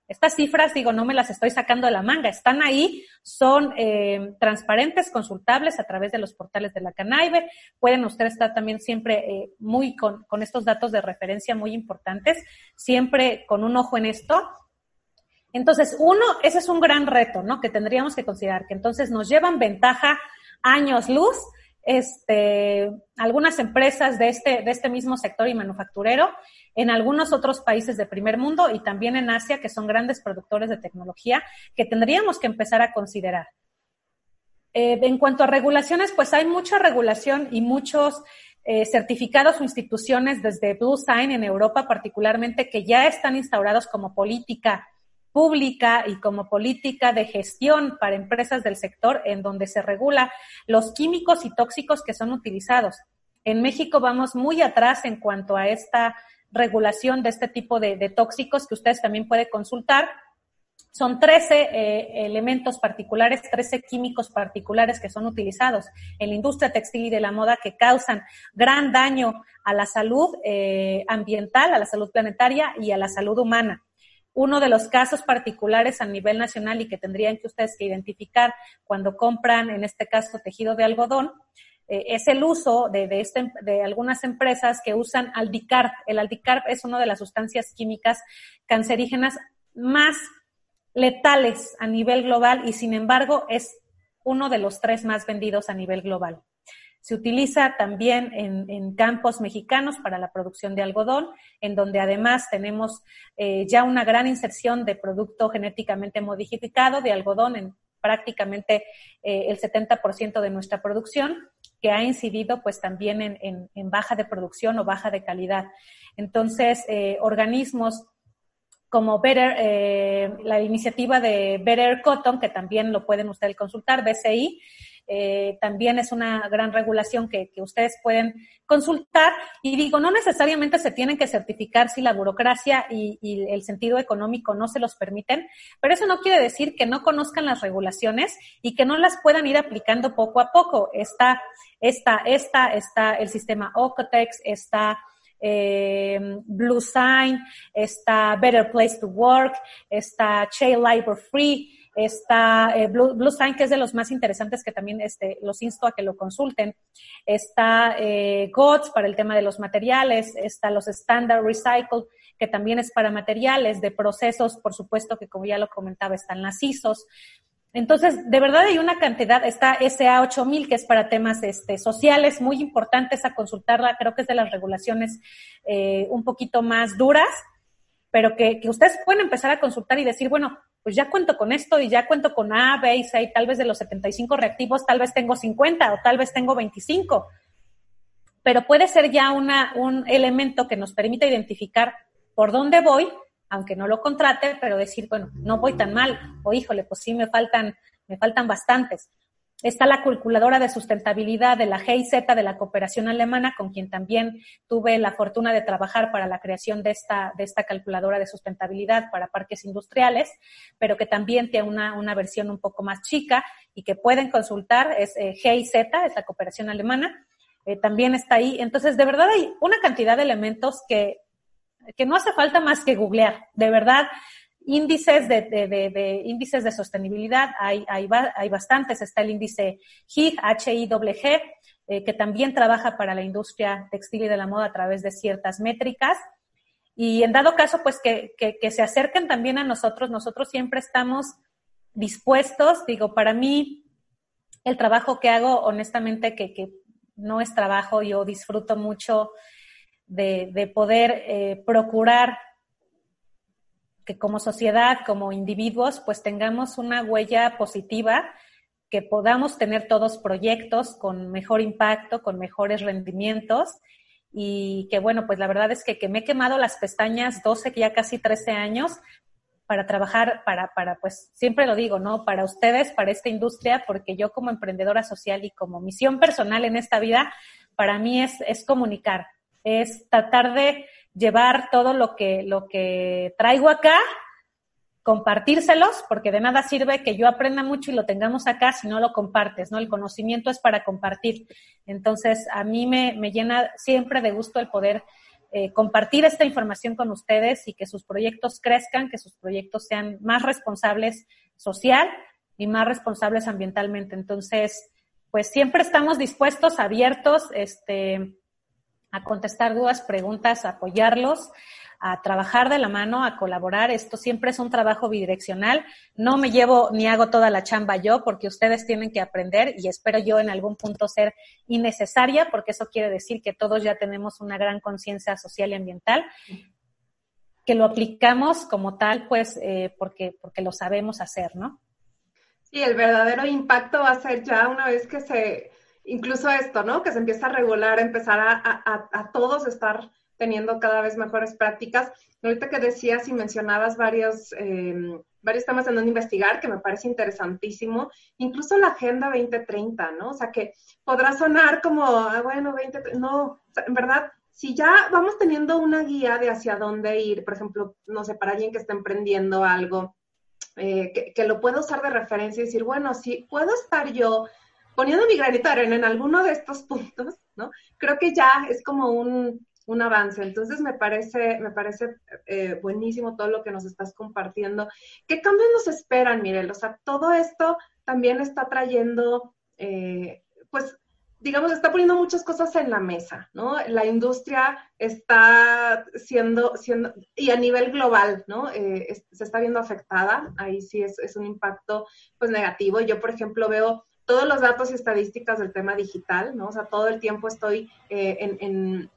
estas cifras, digo, no me las estoy sacando de la manga, están ahí, son eh, transparentes, consultables a través de los portales de la Canaibe. Pueden ustedes estar también siempre eh, muy con, con estos datos de referencia muy importantes, siempre con un ojo en esto entonces, uno, ese es un gran reto, ¿no? Que tendríamos que considerar, que entonces nos llevan ventaja años luz, este, algunas empresas de este, de este mismo sector y manufacturero, en algunos otros países de primer mundo y también en Asia, que son grandes productores de tecnología, que tendríamos que empezar a considerar. Eh, en cuanto a regulaciones, pues hay mucha regulación y muchos eh, certificados o instituciones desde Blue Sign en Europa particularmente que ya están instaurados como política pública y como política de gestión para empresas del sector en donde se regula los químicos y tóxicos que son utilizados. En México vamos muy atrás en cuanto a esta regulación de este tipo de, tóxicos que ustedes también pueden consultar. Son 13 eh, elementos particulares, 13 químicos particulares que son utilizados en la industria textil y de la moda que causan gran daño a la salud eh, ambiental, a la salud planetaria y a la salud humana. Uno de los casos particulares a nivel nacional y que tendrían que ustedes que identificar cuando compran, en este caso, tejido de algodón, eh, es el uso de, de, este, de, algunas empresas que usan aldicarb. El aldicarb es una de las sustancias químicas cancerígenas más letales a nivel global y sin embargo es uno de los tres más vendidos a nivel global. Se utiliza también en, campos mexicanos para la producción de algodón, en donde además tenemos eh, ya una gran inserción de producto genéticamente modificado de algodón en prácticamente eh, el 70% de nuestra producción, que ha incidido pues también en, baja de producción o baja de calidad. Entonces, eh, organismos como Better, la iniciativa de Better Cotton, que también lo pueden ustedes consultar, BCI, eh, también es una gran regulación que, ustedes pueden consultar. Y digo, no necesariamente se tienen que certificar si la burocracia y, el sentido económico no se los permiten, pero eso no quiere decir que no conozcan las regulaciones y que no las puedan ir aplicando poco a poco. Está, está, está, está el sistema OCOTEX, está eh, Blue Sign, está Better Place to Work, está Child Labor Free, está eh, Blue, Sign, que es de los más interesantes que también este, los insto a que lo consulten, está eh, GOTS para el tema de los materiales, está los Standard Recycle, que también es para materiales, de procesos, por supuesto que como ya lo comentaba, están las ISOs. Entonces, de verdad hay una cantidad, está SA 8000, que es para temas este, sociales, muy importantes a consultarla, creo que es de las regulaciones eh, un poquito más duras, pero que, ustedes pueden empezar a consultar y decir, bueno, pues ya cuento con esto y ya cuento con A, B y C, tal vez de los 75 reactivos, tal vez tengo 50 o tal vez tengo 25. Pero puede ser ya una, un elemento que nos permita identificar por dónde voy, aunque no lo contrate, pero decir, bueno, no voy tan mal, o híjole, pues sí me faltan, me faltan bastantes. Está la calculadora de sustentabilidad de la GIZ de la cooperación alemana, con quien también tuve la fortuna de trabajar para la creación de esta, de esta calculadora de sustentabilidad para parques industriales, pero que también tiene una, una versión un poco más chica y que pueden consultar, es eh, GIZ, es la cooperación alemana, eh, también está ahí. Entonces, de verdad hay una cantidad de elementos que, que no hace falta más que googlear, de verdad índices de, índices de sostenibilidad, hay, hay, hay, bastantes. Está el índice HIG, H-I-G, eh, que también trabaja para la industria textil y de la moda a través de ciertas métricas. Y en dado caso, pues que, que, que se acerquen también a nosotros. Nosotros siempre estamos dispuestos. Digo, para mí, el trabajo que hago, honestamente, que, que no es trabajo, yo disfruto mucho de, de poder eh, procurar que como sociedad, como individuos, pues tengamos una huella positiva, que podamos tener todos proyectos con mejor impacto, con mejores rendimientos y que bueno, pues la verdad es que, me he quemado las pestañas 12, ya casi 13 años para trabajar, para, para, pues siempre lo digo, ¿no? Para ustedes, para esta industria, porque yo como emprendedora social y como misión personal en esta vida, para mí es, es comunicar, es tratar de llevar todo lo que, lo que traigo acá, compartírselos, porque de nada sirve que yo aprenda mucho y lo tengamos acá si no lo compartes, ¿no? El conocimiento es para compartir. Entonces, a mí me, me llena siempre de gusto el poder eh, compartir esta información con ustedes y que sus proyectos crezcan, que sus proyectos sean más responsables social y más responsables ambientalmente. Entonces, pues siempre estamos dispuestos, abiertos, este, a contestar dudas, preguntas, a apoyarlos, a trabajar de la mano, a colaborar. Esto siempre es un trabajo bidireccional. No me llevo ni hago toda la chamba yo porque ustedes tienen que aprender y espero yo en algún punto ser innecesaria porque eso quiere decir que todos ya tenemos una gran conciencia social y ambiental que lo aplicamos como tal, pues eh, porque, porque lo sabemos hacer, ¿no? Sí, el verdadero impacto va a ser ya una vez que se, incluso esto, ¿no? Que se empieza a regular, empezar a, todos estar teniendo cada vez mejores prácticas. Ahorita que decías y mencionabas varios, em, varios temas en donde investigar, que me parece interesantísimo, incluso la Agenda 2030, ¿no? O sea, que podrá sonar como, ah, bueno, 2030, no, en verdad, si ya vamos teniendo una guía de hacia dónde ir, por ejemplo, no sé, para alguien que está emprendiendo algo, eh, que, que, lo pueda usar de referencia y decir, bueno, si puedo estar yo poniendo mi granito de arena en alguno de estos puntos, ¿no? Creo que ya es como un, un avance. Entonces me parece, me parece eh, buenísimo todo lo que nos estás compartiendo. ¿Qué cambios nos esperan, Mirel? O sea, todo esto también está trayendo, eh, pues, digamos, está poniendo muchas cosas en la mesa, ¿no? La industria está siendo, siendo y a nivel global, ¿no? Eh, se está viendo afectada. Ahí sí es, es un impacto, pues, negativo. Yo, por ejemplo, veo todos los datos y estadísticas del tema digital, ¿no? O sea, todo el tiempo estoy eh, en,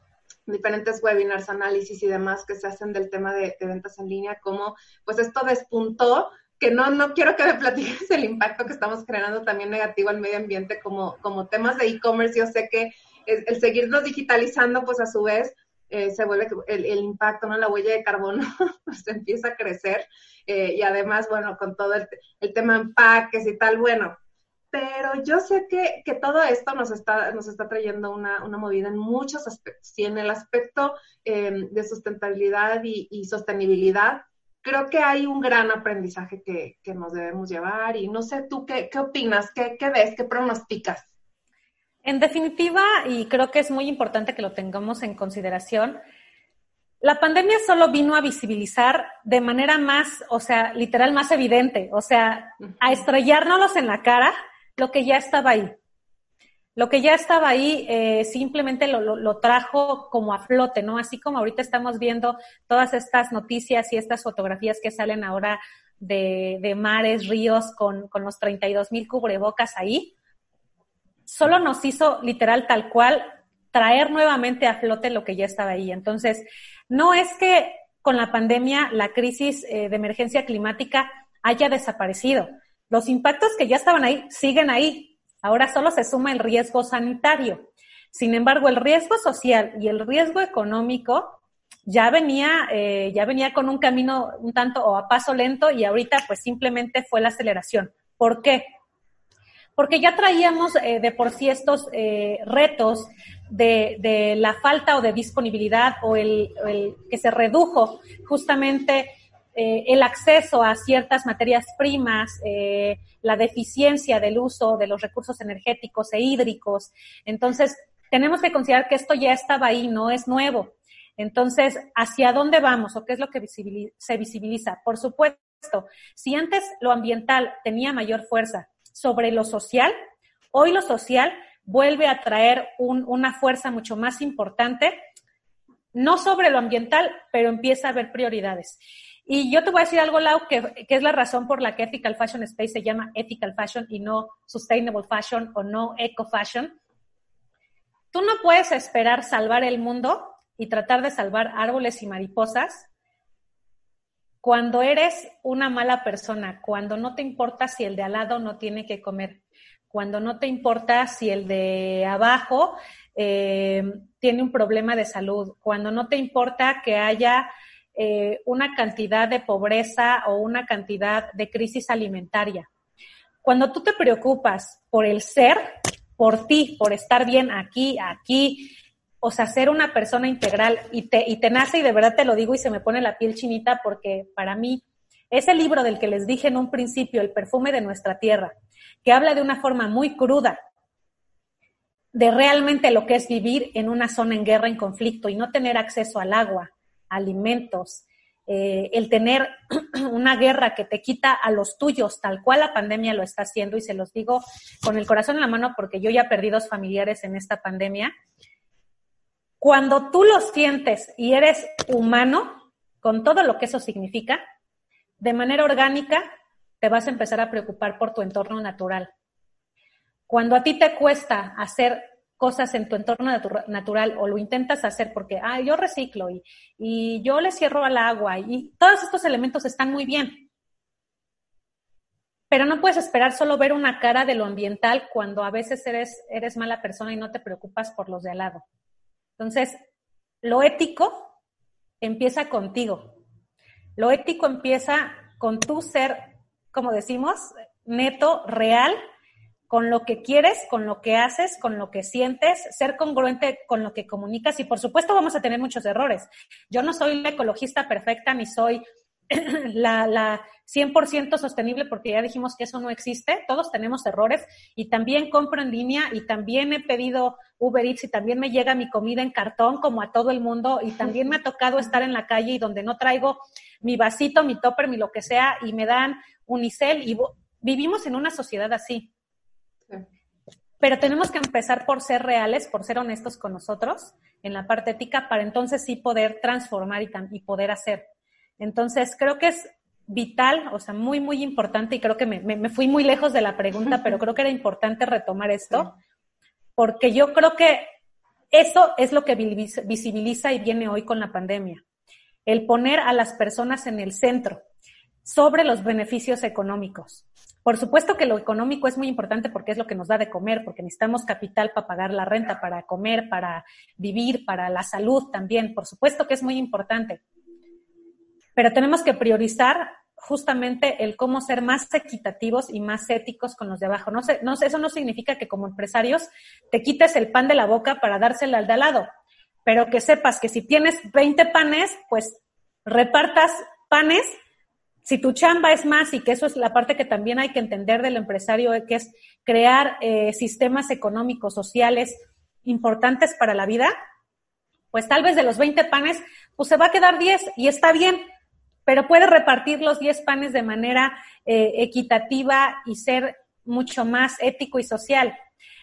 diferentes webinars, análisis y demás que se hacen del tema de, ventas en línea, como pues esto despuntó, que no, no quiero que me platiques el impacto que estamos generando también negativo al medio ambiente como, como temas de e-commerce. Yo sé que el, seguirnos digitalizando, pues a su vez, eh, se vuelve el, impacto, ¿no? La huella de carbono pues empieza a crecer eh, y además, bueno, con todo el, el tema empaques y tal, bueno, pero yo sé que, que, todo esto nos está, nos está trayendo una, una, movida en muchos aspectos. Y en el aspecto em, de sustentabilidad y, sostenibilidad, creo que hay un gran aprendizaje que, que, nos debemos llevar. Y no sé tú qué, qué opinas, qué, qué ves, qué pronosticas. En definitiva, y creo que es muy importante que lo tengamos en consideración, la pandemia solo vino a visibilizar de manera más, o sea, literal más evidente, o sea, a estrellárnoslos en la cara lo que ya estaba ahí. Lo que ya estaba ahí eh, simplemente lo, lo, trajo como a flote, ¿no? Así como ahorita estamos viendo todas estas noticias y estas fotografías que salen ahora de, de mares, ríos con, con los 32 mil cubrebocas ahí, solo nos hizo literal tal cual traer nuevamente a flote lo que ya estaba ahí. Entonces, no es que con la pandemia la crisis eh, de emergencia climática haya desaparecido. Los impactos que ya estaban ahí siguen ahí. Ahora solo se suma el riesgo sanitario. Sin embargo, el riesgo social y el riesgo económico ya venía, eh, ya venía con un camino un tanto o a paso lento y ahorita pues simplemente fue la aceleración. ¿Por qué? Porque ya traíamos eh, de por sí estos eh, retos de, la falta o de disponibilidad o el que se redujo justamente el acceso a ciertas materias primas, la deficiencia del uso de los recursos energéticos e hídricos. Entonces, tenemos que considerar que esto ya estaba ahí, no es nuevo. Entonces, ¿hacia dónde vamos o qué es lo que se visibiliza? Por supuesto, si antes lo ambiental tenía mayor fuerza sobre lo social, hoy lo social vuelve a traer una fuerza mucho más importante, no sobre lo ambiental, pero empieza a haber prioridades. Y yo te voy a decir algo, Lau, que, que, es la razón por la que Ethical Fashion Space se llama Ethical Fashion y no Sustainable Fashion o no Eco Fashion. Tú no puedes esperar salvar el mundo y tratar de salvar árboles y mariposas cuando eres una mala persona, cuando no te importa si el de al lado no tiene que comer, cuando no te importa si el de abajo eh, tiene un problema de salud, cuando no te importa que haya eh, una cantidad de pobreza o una cantidad de crisis alimentaria. Cuando tú te preocupas por el ser, por ti, por estar bien aquí, aquí, o sea, ser una persona integral y te, y te nace, y de verdad te lo digo y se me pone la piel chinita porque para mí ese libro del que les dije en un principio, El perfume de nuestra tierra, que habla de una forma muy cruda de realmente lo que es vivir en una zona en guerra, en conflicto y no tener acceso al agua, alimentos, eh, el tener una guerra que te quita a los tuyos, tal cual la pandemia lo está haciendo, y se los digo con el corazón en la mano porque yo ya perdí dos familiares en esta pandemia, cuando tú lo sientes y eres humano, con todo lo que eso significa, de manera orgánica te vas a empezar a preocupar por tu entorno natural. Cuando a ti te cuesta hacer cosas en tu entorno natural o lo intentas hacer porque, ah, yo reciclo y, y yo le cierro al agua y todos estos elementos están muy bien. Pero no puedes esperar solo ver una cara de lo ambiental cuando a veces eres, eres mala persona y no te preocupas por los de al lado. Entonces, lo ético empieza contigo. Lo ético empieza con tu ser, como decimos, neto, real, con lo que quieres, con lo que haces, con lo que sientes, ser congruente con lo que comunicas. Y por supuesto vamos a tener muchos errores. Yo no soy la ecologista perfecta ni soy la, la 100% sostenible porque ya dijimos que eso no existe, todos tenemos errores. Y también compro en línea y también he pedido Uber Eats y también me llega mi comida en cartón como a todo el mundo. Y también me ha tocado estar en la calle y donde no traigo mi vasito, mi topper, mi lo que sea y me dan unicel. Y vivimos en una sociedad así. Pero tenemos que empezar por ser reales, por ser honestos con nosotros en la parte ética para entonces sí poder transformar y, y poder hacer. Entonces, creo que es vital, o sea, muy, muy importante, y creo que me, me, fui muy lejos de la pregunta, pero creo que era importante retomar esto, porque yo creo que eso es lo que visibiliza y viene hoy con la pandemia. El poner a las personas en el centro sobre los beneficios económicos. Por supuesto que lo económico es muy importante porque es lo que nos da de comer, porque necesitamos capital para pagar la renta, para comer, para vivir, para la salud también. Por supuesto que es muy importante pero tenemos que priorizar justamente el cómo ser más equitativos y más éticos con los de abajo. No sé, no eso no significa que como empresarios te quites el pan de la boca para dárselo al de al lado, pero que sepas que si tienes 20 panes, pues repartas panes si tu chamba es más, y que eso es la parte que también hay que entender del empresario, que es crear eh, sistemas económicos, sociales importantes para la vida, pues tal vez de los 20 panes, pues se va a quedar 10 y está bien, pero puede repartir los 10 panes de manera eh, equitativa y ser mucho más ético y social.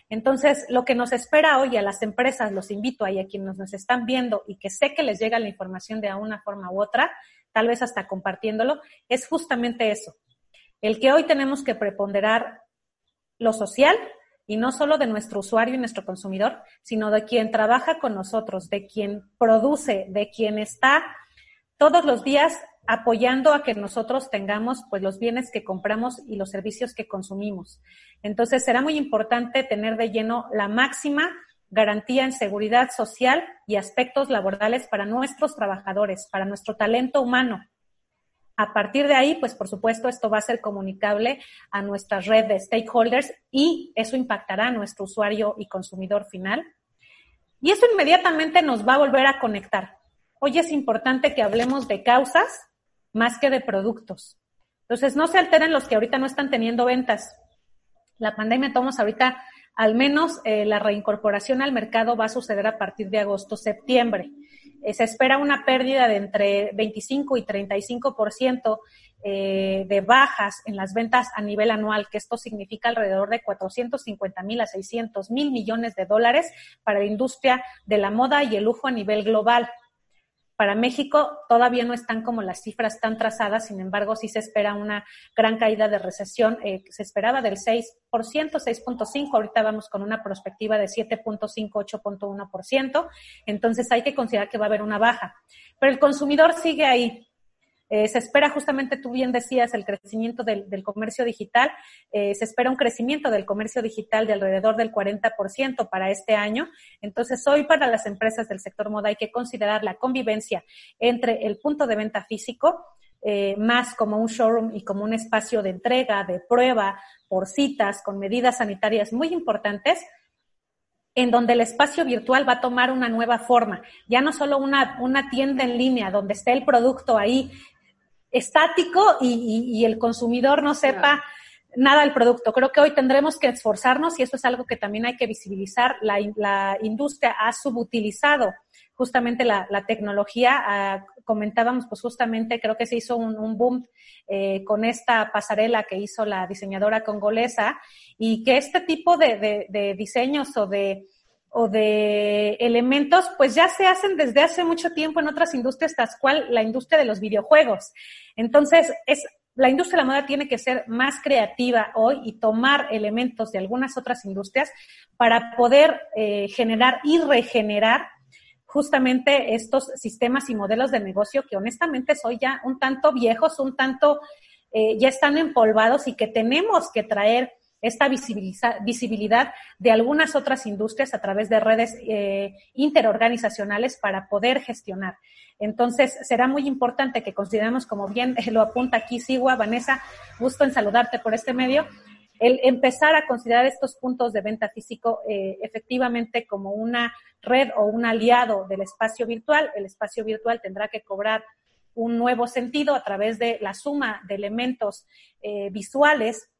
Entonces, lo que nos espera hoy a las empresas, los invito ahí a quienes nos están viendo y que sé que les llega la información de una forma u otra, tal vez hasta compartiéndolo, es justamente eso. El que hoy tenemos que preponderar lo social y no solo de nuestro usuario y nuestro consumidor, sino de quien trabaja con nosotros, de quien produce, de quien está todos los días apoyando a que nosotros tengamos pues los bienes que compramos y los servicios que consumimos. Entonces será muy importante tener de lleno la máxima garantía en seguridad social y aspectos laborales para nuestros trabajadores, para nuestro talento humano. A partir de ahí, pues por supuesto, esto va a ser comunicable a nuestra red de stakeholders y eso impactará a nuestro usuario y consumidor final. Y eso inmediatamente nos va a volver a conectar. Hoy es importante que hablemos de causas más que de productos. Entonces, no se alteren los que ahorita no están teniendo ventas. La pandemia, tomamos ahorita al menos eh, la reincorporación al mercado va a suceder a partir de agosto-septiembre. Eh, se espera una pérdida de entre 25 y 35% eh, de bajas en las ventas a nivel anual, que esto significa alrededor de 450 mil a 600 mil millones de dólares para la industria de la moda y el lujo a nivel global. Para México todavía no están como las cifras tan trazadas, sin embargo, sí se espera una gran caída de recesión. Eh, se esperaba del 6%, 6.5%, ahorita vamos con una perspectiva de 7.5, 8.1%. Entonces hay que considerar que va a haber una baja. Pero el consumidor sigue ahí. Eh, se espera justamente, tú bien decías, el crecimiento del, comercio digital. Eh, se espera un crecimiento del comercio digital de alrededor del 40% para este año. Entonces, hoy para las empresas del sector moda hay que considerar la convivencia entre el punto de venta físico, eh, más como un showroom y como un espacio de entrega, de prueba, por citas, con medidas sanitarias muy importantes, en donde el espacio virtual va a tomar una nueva forma. Ya no solo una, una tienda en línea donde esté el producto ahí estático y, el consumidor no sepa nada del producto. Creo que hoy tendremos que esforzarnos y eso es algo que también hay que visibilizar. La, industria ha subutilizado justamente la, tecnología. Ah, comentábamos, pues justamente creo que se hizo un, boom eh, con esta pasarela que hizo la diseñadora congolesa y que este tipo de diseños o de o de elementos, pues ya se hacen desde hace mucho tiempo en otras industrias, tal cual la industria de los videojuegos. Entonces, es, la industria de la moda tiene que ser más creativa hoy y tomar elementos de algunas otras industrias para poder eh, generar y regenerar justamente estos sistemas y modelos de negocio que honestamente son ya un tanto viejos, un tanto eh, ya están empolvados y que tenemos que traer esta visibilidad de algunas otras industrias a través de redes eh, interorganizacionales para poder gestionar. Entonces, será muy importante que consideremos, como bien lo apunta aquí Sigua, Vanessa, gusto en saludarte por este medio, el empezar a considerar estos puntos de venta físico eh, efectivamente como una red o un aliado del espacio virtual. El espacio virtual tendrá que cobrar un nuevo sentido a través de la suma de elementos eh, visuales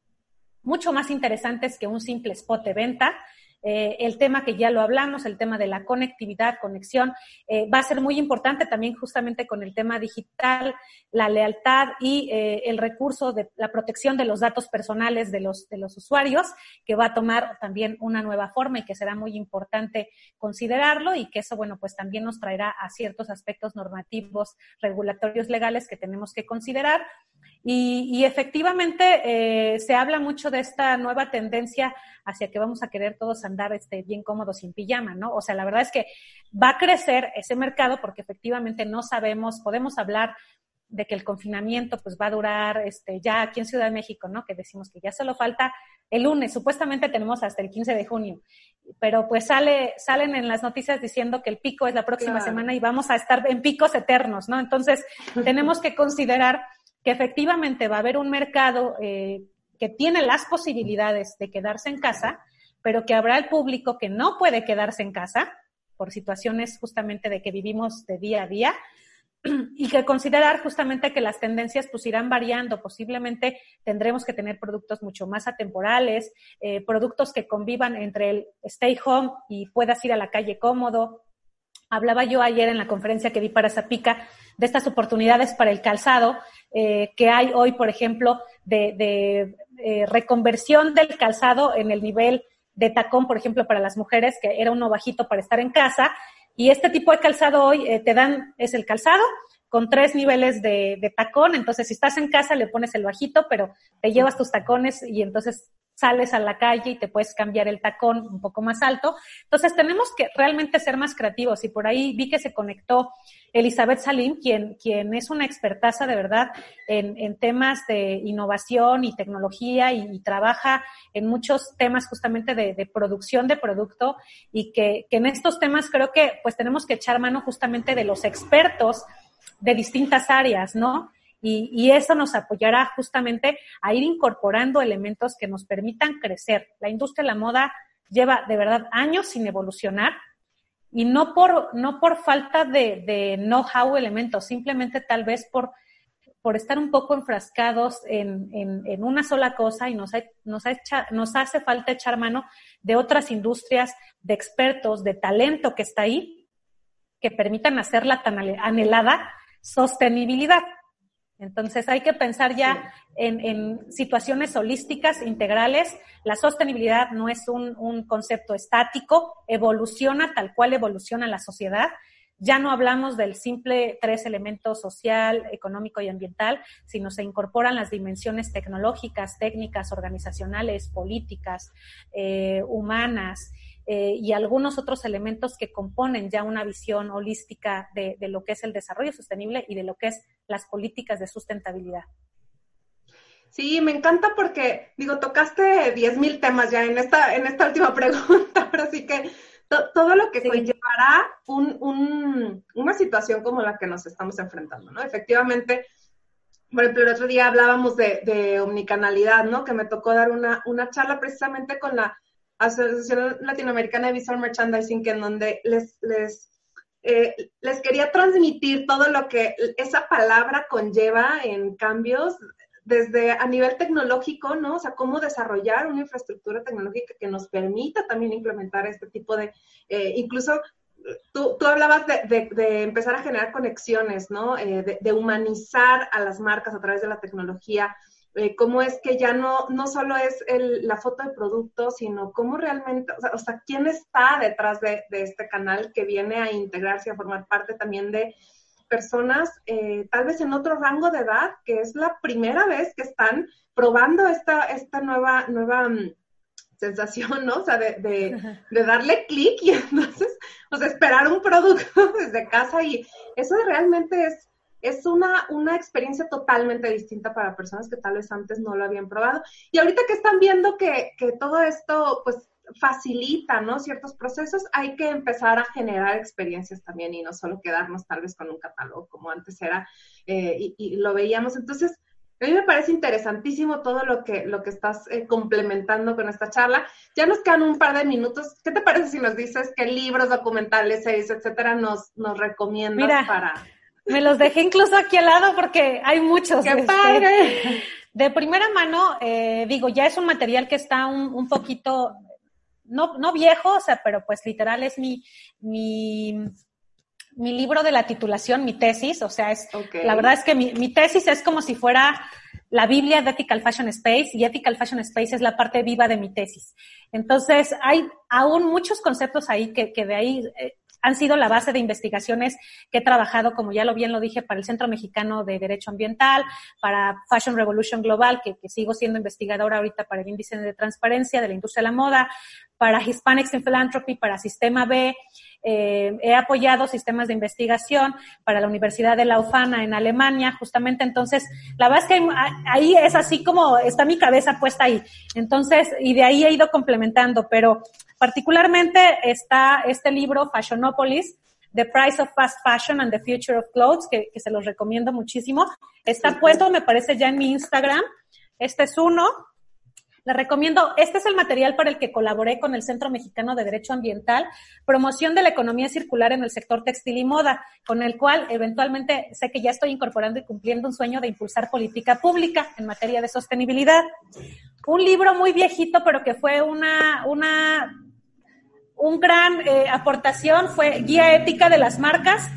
mucho más interesantes que un simple spot de venta. Eh, el tema que ya lo hablamos, el tema de la conectividad, conexión, eh, va a ser muy importante también justamente con el tema digital, la lealtad y eh, el recurso de la protección de los datos personales de los, de los usuarios, que va a tomar también una nueva forma y que será muy importante considerarlo y que eso, bueno, pues también nos traerá a ciertos aspectos normativos, regulatorios legales que tenemos que considerar. Y, efectivamente eh, se habla mucho de esta nueva tendencia hacia que vamos a querer todos andar este, bien cómodos sin pijama, ¿no? O sea, la verdad es que va a crecer ese mercado porque efectivamente no sabemos, podemos hablar de que el confinamiento pues va a durar este, ya aquí en Ciudad de México, ¿no? Que decimos que ya solo falta el lunes, supuestamente tenemos hasta el 15 de junio, pero pues sale, salen en las noticias diciendo que el pico es la próxima semana y vamos a estar en picos eternos, ¿no? Entonces, tenemos que considerar que efectivamente va a haber un mercado eh, que tiene las posibilidades de quedarse en casa, pero que habrá el público que no puede quedarse en casa por situaciones justamente de que vivimos de día a día y que considerar justamente que las tendencias pues irán variando, posiblemente tendremos que tener productos mucho más atemporales, eh, productos que convivan entre el stay home y puedas ir a la calle cómodo. Hablaba yo ayer en la conferencia que di para Zapica de estas oportunidades para el calzado eh, que hay hoy, por ejemplo, de, eh, reconversión del calzado en el nivel de tacón, por ejemplo, para las mujeres, que era uno bajito para estar en casa, y este tipo de calzado hoy eh, te dan, es el calzado con tres niveles de, de, tacón. Entonces, si estás en casa, le pones el bajito, pero te llevas tus tacones y entonces sales a la calle y te puedes cambiar el tacón un poco más alto. Entonces, tenemos que realmente ser más creativos. Y por ahí vi que se conectó Elizabeth Salim, quien, quien es una expertaza de verdad en, en temas de innovación y tecnología y, trabaja en muchos temas justamente de, de producción de producto y que, que en estos temas creo que pues tenemos que echar mano justamente de los expertos de distintas áreas, ¿no? Y, eso nos apoyará justamente a ir incorporando elementos que nos permitan crecer. La industria de la moda lleva de verdad años sin evolucionar y no por, no por falta de, de know-how elementos, simplemente tal vez por, por estar un poco enfrascados en, en, una sola cosa y nos, nos, echa, nos hace falta echar mano de otras industrias, de expertos, de talento que está ahí, que permitan hacer la tan anhelada sostenibilidad. Entonces hay que pensar ya en, en, situaciones holísticas, integrales. La sostenibilidad no es un, un, concepto estático, evoluciona tal cual evoluciona la sociedad. Ya no hablamos del simple tres elementos social, económico y ambiental, sino se incorporan las dimensiones tecnológicas, técnicas, organizacionales, políticas, eh, humanas, eh, y algunos otros elementos que componen ya una visión holística de, de, lo que es el desarrollo sostenible y de lo que es las políticas de sustentabilidad. Sí, me encanta porque, digo, tocaste 10.000 temas ya en esta, en esta última pregunta, pero sí que to, todo lo que sí. conllevará un, un, una situación como la que nos estamos enfrentando, ¿no? Efectivamente, por ejemplo, el otro día hablábamos de, de omnicanalidad, ¿no? Que me tocó dar una, una charla precisamente con la Asociación Latinoamericana de Visual Merchandising, que en donde les, les, eh, les quería transmitir todo lo que esa palabra conlleva en cambios desde a nivel tecnológico, ¿no? O sea, cómo desarrollar una infraestructura tecnológica que nos permita también implementar este tipo de, eh, incluso Tú, tú, hablabas de, de, de, empezar a generar conexiones, ¿no? Eh, de, de, humanizar a las marcas a través de la tecnología eh, cómo es que ya no, no solo es el, la foto del producto, sino cómo realmente, o sea, o sea quién está detrás de, de, este canal que viene a integrarse, a formar parte también de personas, eh, tal vez en otro rango de edad, que es la primera vez que están probando esta, esta nueva, nueva um, sensación, ¿no? O sea, de, de, de darle clic y entonces, o sea, esperar un producto desde casa y eso realmente es es una, una experiencia totalmente distinta para personas que tal vez antes no lo habían probado. Y ahorita que están viendo que, que todo esto, pues, facilita, ¿no? Ciertos procesos, hay que empezar a generar experiencias también y no solo quedarnos tal vez con un catálogo como antes era eh, y, y, lo veíamos. Entonces, a mí me parece interesantísimo todo lo que, lo que estás eh, complementando con esta charla. Ya nos quedan un par de minutos. ¿Qué te parece si nos dices qué libros, documentales, series, etcétera, nos, nos recomiendas Mira, para me los dejé incluso aquí al lado porque hay muchos. ¡Qué este, padre! De primera mano, eh, digo, ya es un material que está un, un poquito, no, no viejo, o sea, pero pues literal es mi, mi, mi libro de la titulación, mi tesis, o sea, es, okay. la verdad es que mi, mi tesis es como si fuera la Biblia de Ethical Fashion Space y Ethical Fashion Space es la parte viva de mi tesis. Entonces, hay aún muchos conceptos ahí que, que de ahí eh, han sido la base de investigaciones que he trabajado, como ya lo bien lo dije, para el Centro Mexicano de Derecho Ambiental, para Fashion Revolution Global, que, que sigo siendo investigadora ahorita para el índice de transparencia de la industria de la moda, para Hispanics in Philanthropy, para Sistema B, eh, he apoyado sistemas de investigación para la Universidad de Laufana en Alemania, justamente. Entonces, la verdad es que ahí es así como está mi cabeza puesta ahí. Entonces, y de ahí he ido complementando, pero particularmente está este libro, Fashionopolis, The Price of Fast Fashion and the Future of Clothes, que, que se los recomiendo muchísimo. Está puesto, me parece, ya en mi Instagram. Este es uno. La recomiendo. Este es el material para el que colaboré con el Centro Mexicano de Derecho Ambiental, promoción de la economía circular en el sector textil y moda, con el cual eventualmente sé que ya estoy incorporando y cumpliendo un sueño de impulsar política pública en materia de sostenibilidad. Un libro muy viejito, pero que fue una, una, un gran eh, aportación, fue Guía Ética de las Marcas,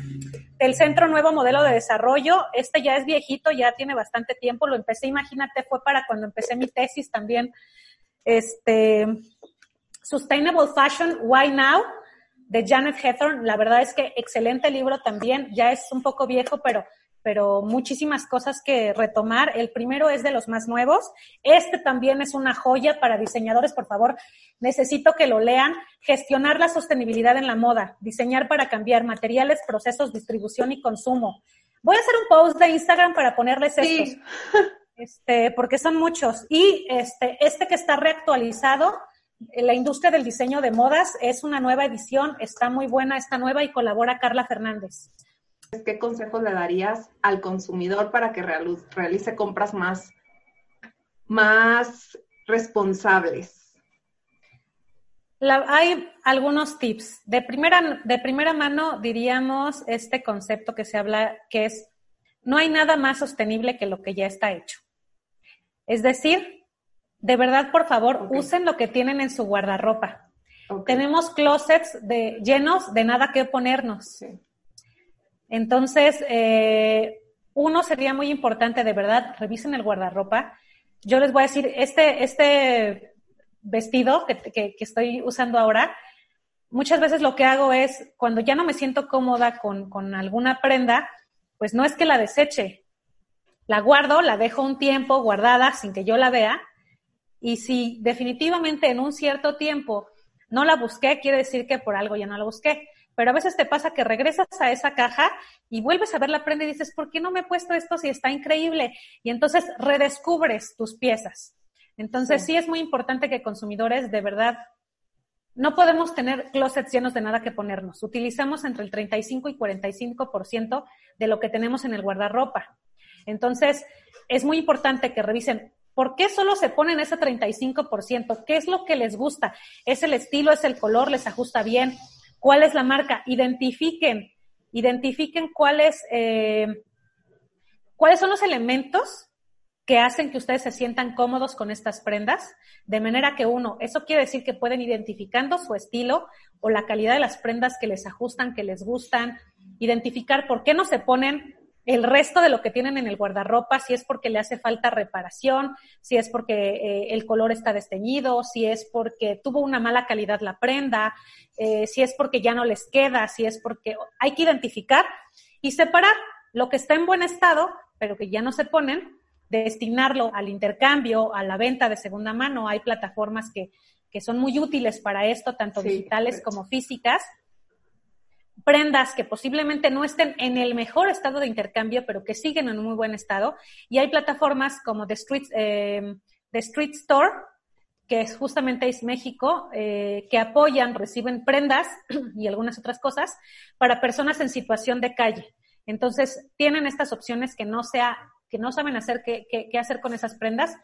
el Centro Nuevo Modelo de Desarrollo. Este ya es viejito, ya tiene bastante tiempo. Lo empecé, imagínate, fue para cuando empecé mi tesis también. Este, Sustainable Fashion, Why Now? de Janet Hethorn. La verdad es que excelente libro también. Ya es un poco viejo, pero pero muchísimas cosas que retomar. El primero es de los más nuevos. Este también es una joya para diseñadores, por favor. Necesito que lo lean. Gestionar la sostenibilidad en la moda. Diseñar para cambiar materiales, procesos, distribución y consumo. Voy a hacer un post de Instagram para ponerles estos. Este, porque son muchos. Y este, este que está reactualizado, la industria del diseño de modas, es una nueva edición, está muy buena, está nueva y colabora Carla Fernández. ¿Qué consejos le darías al consumidor para que realice compras más, más responsables? hay algunos tips. De primera, de primera mano diríamos este concepto que se habla, que es, no hay nada más sostenible que lo que ya está hecho. Es decir, de verdad, por favor, usen lo que tienen en su guardarropa. Tenemos closets de, llenos de nada que ponernos. Entonces, eh, uno sería muy importante, de verdad, revisen el guardarropa. Yo les voy a decir, este, este vestido que, que, estoy usando ahora, muchas veces lo que hago es, cuando ya no me siento cómoda con, con alguna prenda, pues no es que la deseche, la guardo, la dejo un tiempo guardada sin que yo la vea, y si definitivamente en un cierto tiempo no la busqué, quiere decir que por algo ya no la busqué pero a veces te pasa que regresas a esa caja y vuelves a ver la prenda y dices, ¿por qué no me he puesto esto si está increíble? Y entonces redescubres tus piezas. Entonces sí, es muy importante que consumidores de verdad no podemos tener closets llenos de nada que ponernos. Utilizamos entre el 35 y 45% de lo que tenemos en el guardarropa. Entonces, es muy importante que revisen ¿Por qué solo se ponen ese 35%? ¿Qué es lo que les gusta? ¿Es el estilo? ¿Es el color? ¿Les ajusta bien? ¿Cuál es la marca? Identifiquen, identifiquen cuáles, eh, cuáles son los elementos que hacen que ustedes se sientan cómodos con estas prendas, de manera que uno, eso quiere decir que pueden identificando su estilo o la calidad de las prendas que les ajustan, que les gustan, identificar por qué no se ponen el resto de lo que tienen en el guardarropa, si es porque le hace falta reparación, si es porque eh, el color está desteñido, si es porque tuvo una mala calidad la prenda, eh, si es porque ya no les queda, si es porque hay que identificar y separar lo que está en buen estado, pero que ya no se ponen, destinarlo al intercambio, a la venta de segunda mano. Hay plataformas que, que son muy útiles para esto, tanto digitales como físicas prendas que posiblemente no estén en el mejor estado de intercambio, pero que siguen en un muy buen estado. Y hay plataformas como The Street, eh, Street Store, que es justamente es México, eh, que apoyan, reciben prendas y algunas otras cosas para personas en situación de calle. Entonces, tienen estas opciones que no sea, que no saben hacer qué, qué hacer con esas prendas,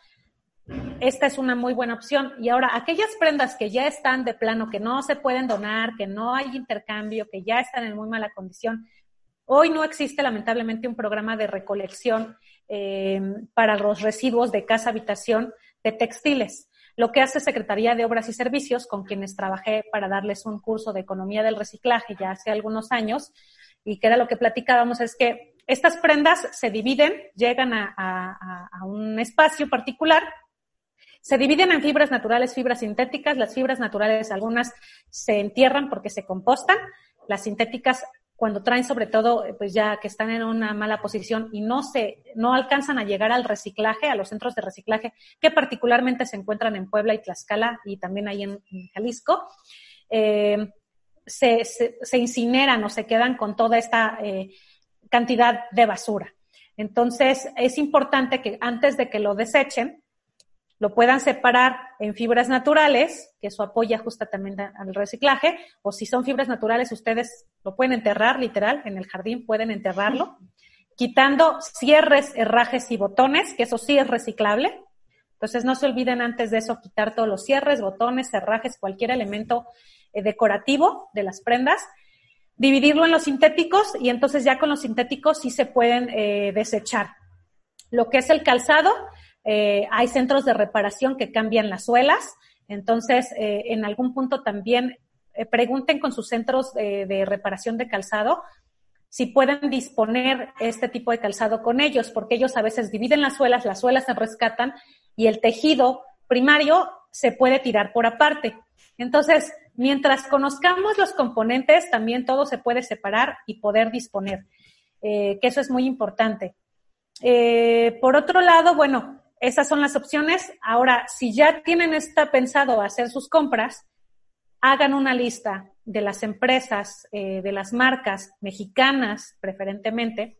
esta es una muy buena opción. Y ahora, aquellas prendas que ya están de plano, que no se pueden donar, que no hay intercambio, que ya están en muy mala condición, hoy no existe lamentablemente un programa de recolección eh, para los residuos de casa habitación de textiles. Lo que hace Secretaría de Obras y Servicios, con quienes trabajé para darles un curso de economía del reciclaje ya hace algunos años, y que era lo que platicábamos, es que estas prendas se dividen, llegan a un espacio particular se dividen en fibras naturales, fibras sintéticas. Las fibras naturales, algunas se entierran porque se compostan. Las sintéticas, cuando traen sobre todo, pues ya que están en una mala posición y no se, no alcanzan a llegar al reciclaje, a los centros de reciclaje, que particularmente se encuentran en Puebla y Tlaxcala y también ahí en, Jalisco, eh, se, se, incineran o se quedan con toda esta eh, cantidad de basura. Entonces, es importante que antes de que lo desechen, lo puedan separar en fibras naturales, que eso apoya justamente al reciclaje, o si son fibras naturales, ustedes lo pueden enterrar, literal, en el jardín pueden enterrarlo, quitando cierres, herrajes y botones, que eso sí es reciclable. Entonces no se olviden antes de eso quitar todos los cierres, botones, cerrajes, cualquier elemento eh, decorativo de las prendas, dividirlo en los sintéticos y entonces ya con los sintéticos sí se pueden eh, desechar. Lo que es el calzado, eh, hay centros de reparación que cambian las suelas, entonces en algún punto también pregunten con sus centros de reparación de calzado si pueden disponer este tipo de calzado con ellos, porque ellos a veces dividen las suelas, las suelas se rescatan y el tejido primario se puede tirar por aparte. Entonces, mientras conozcamos los componentes, también todo se puede separar y poder disponer, eh, que eso es muy importante. Eh, por otro lado, bueno, esas son las opciones. Ahora, si ya tienen esta pensado hacer sus compras, hagan una lista de las empresas, eh, de las marcas mexicanas preferentemente,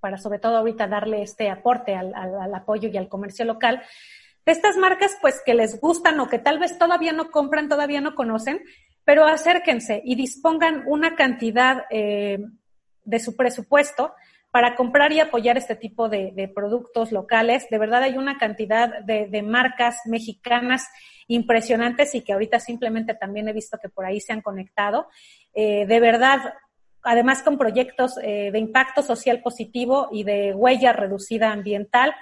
para sobre todo ahorita darle este aporte al, apoyo y al comercio local, de estas marcas pues que les gustan o que tal vez todavía no compran, todavía no conocen, pero acérquense y dispongan una cantidad eh, de su presupuesto para comprar y apoyar este tipo de, productos locales. De verdad hay una cantidad de, marcas mexicanas impresionantes y que ahorita simplemente también he visto que por ahí se han conectado. Eh, de verdad, además con proyectos eh, de impacto social positivo y de huella reducida ambiental.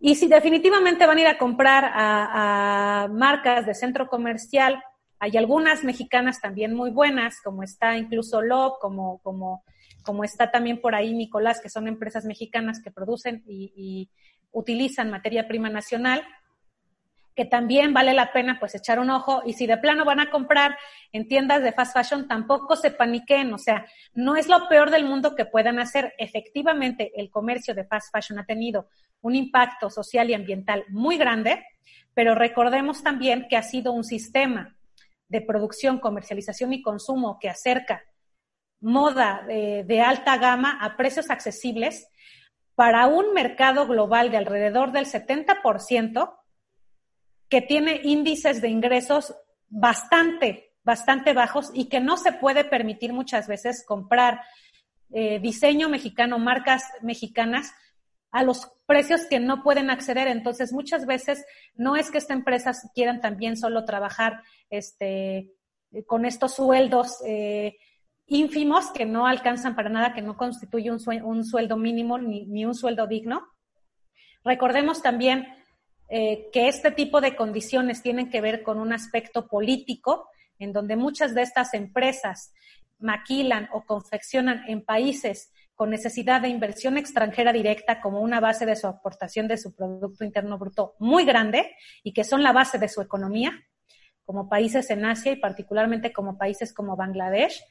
Y si definitivamente van a ir a comprar a, marcas de centro comercial, hay algunas mexicanas también muy buenas, como está incluso Love, como, como, como está también por ahí Nicolás, que son empresas mexicanas que producen y utilizan materia prima nacional que también vale la pena pues echar un ojo y si de plano van a comprar en tiendas de fast fashion tampoco se paniquen, o sea, no es lo peor del mundo que puedan hacer. Efectivamente, el comercio de fast fashion ha tenido un impacto social y ambiental muy grande, pero recordemos también que ha sido un sistema de producción, comercialización y consumo que acerca moda de, alta gama a precios accesibles para un mercado global de alrededor del 70%, que tiene índices de ingresos bastante, bastante bajos y que no se puede permitir muchas veces comprar eh, diseño mexicano, marcas mexicanas a los precios que no pueden acceder. Entonces, muchas veces no es que estas empresas quieran también solo trabajar este, con estos sueldos eh, ínfimos que no alcanzan para nada, que no constituye un, sueldo mínimo ni, ni, un sueldo digno. Recordemos también eh, que este tipo de condiciones tienen que ver con un aspecto político, en donde muchas de estas empresas maquilan o confeccionan en países con necesidad de inversión extranjera directa como una base de su aportación de su Producto Interno Bruto muy grande y que son la base de su economía, como países en Asia y particularmente como países como Bangladesh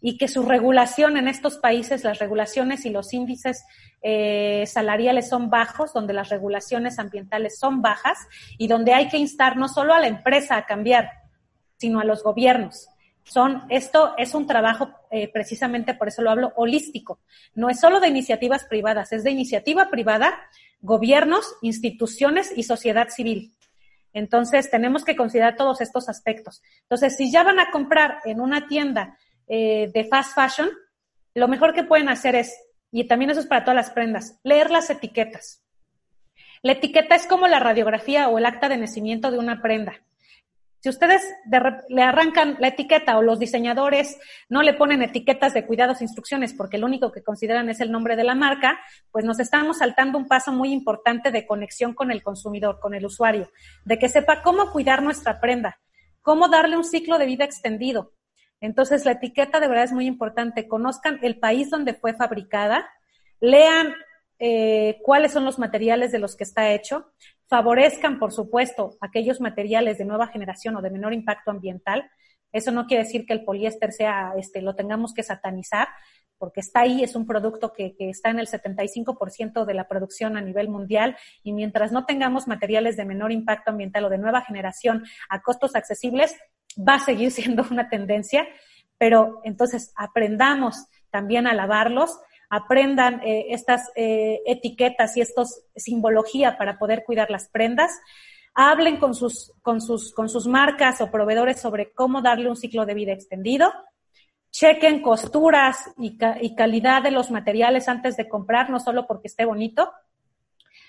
y que su regulación en estos países, las regulaciones y los índices eh, salariales son bajos, donde las regulaciones ambientales son bajas y donde hay que instar no solo a la empresa a cambiar, sino a los gobiernos. Son, esto es un trabajo, eh, precisamente por eso lo hablo, holístico. No es solo de iniciativas privadas, es de iniciativa privada, gobiernos, instituciones y sociedad civil. Entonces, tenemos que considerar todos estos aspectos. Entonces, si ya van a comprar en una tienda eh, de fast fashion, lo mejor que pueden hacer es, y también eso es para todas las prendas, leer las etiquetas. La etiqueta es como la radiografía o el acta de nacimiento de una prenda. Si ustedes le arrancan la etiqueta o los diseñadores no le ponen etiquetas de cuidados e instrucciones porque lo único que consideran es el nombre de la marca, pues nos estamos saltando un paso muy importante de conexión con el consumidor, con el usuario, de que sepa cómo cuidar nuestra prenda, cómo darle un ciclo de vida extendido, entonces, la etiqueta de verdad es muy importante. Conozcan el país donde fue fabricada, lean eh, cuáles son los materiales de los que está hecho, favorezcan, por supuesto, aquellos materiales de nueva generación o de menor impacto ambiental. Eso no quiere decir que el poliéster sea, este, lo tengamos que satanizar, porque está ahí, es un producto que, que está en el 75% de la producción a nivel mundial y mientras no tengamos materiales de menor impacto ambiental o de nueva generación a costos accesibles, va a seguir siendo una tendencia, pero entonces aprendamos también a lavarlos, aprendan eh, estas eh, etiquetas y estos simbología para poder cuidar las prendas, hablen con sus, con sus, con sus marcas o proveedores sobre cómo darle un ciclo de vida extendido, chequen costuras y, y calidad de los materiales antes de comprar, no solo porque esté bonito,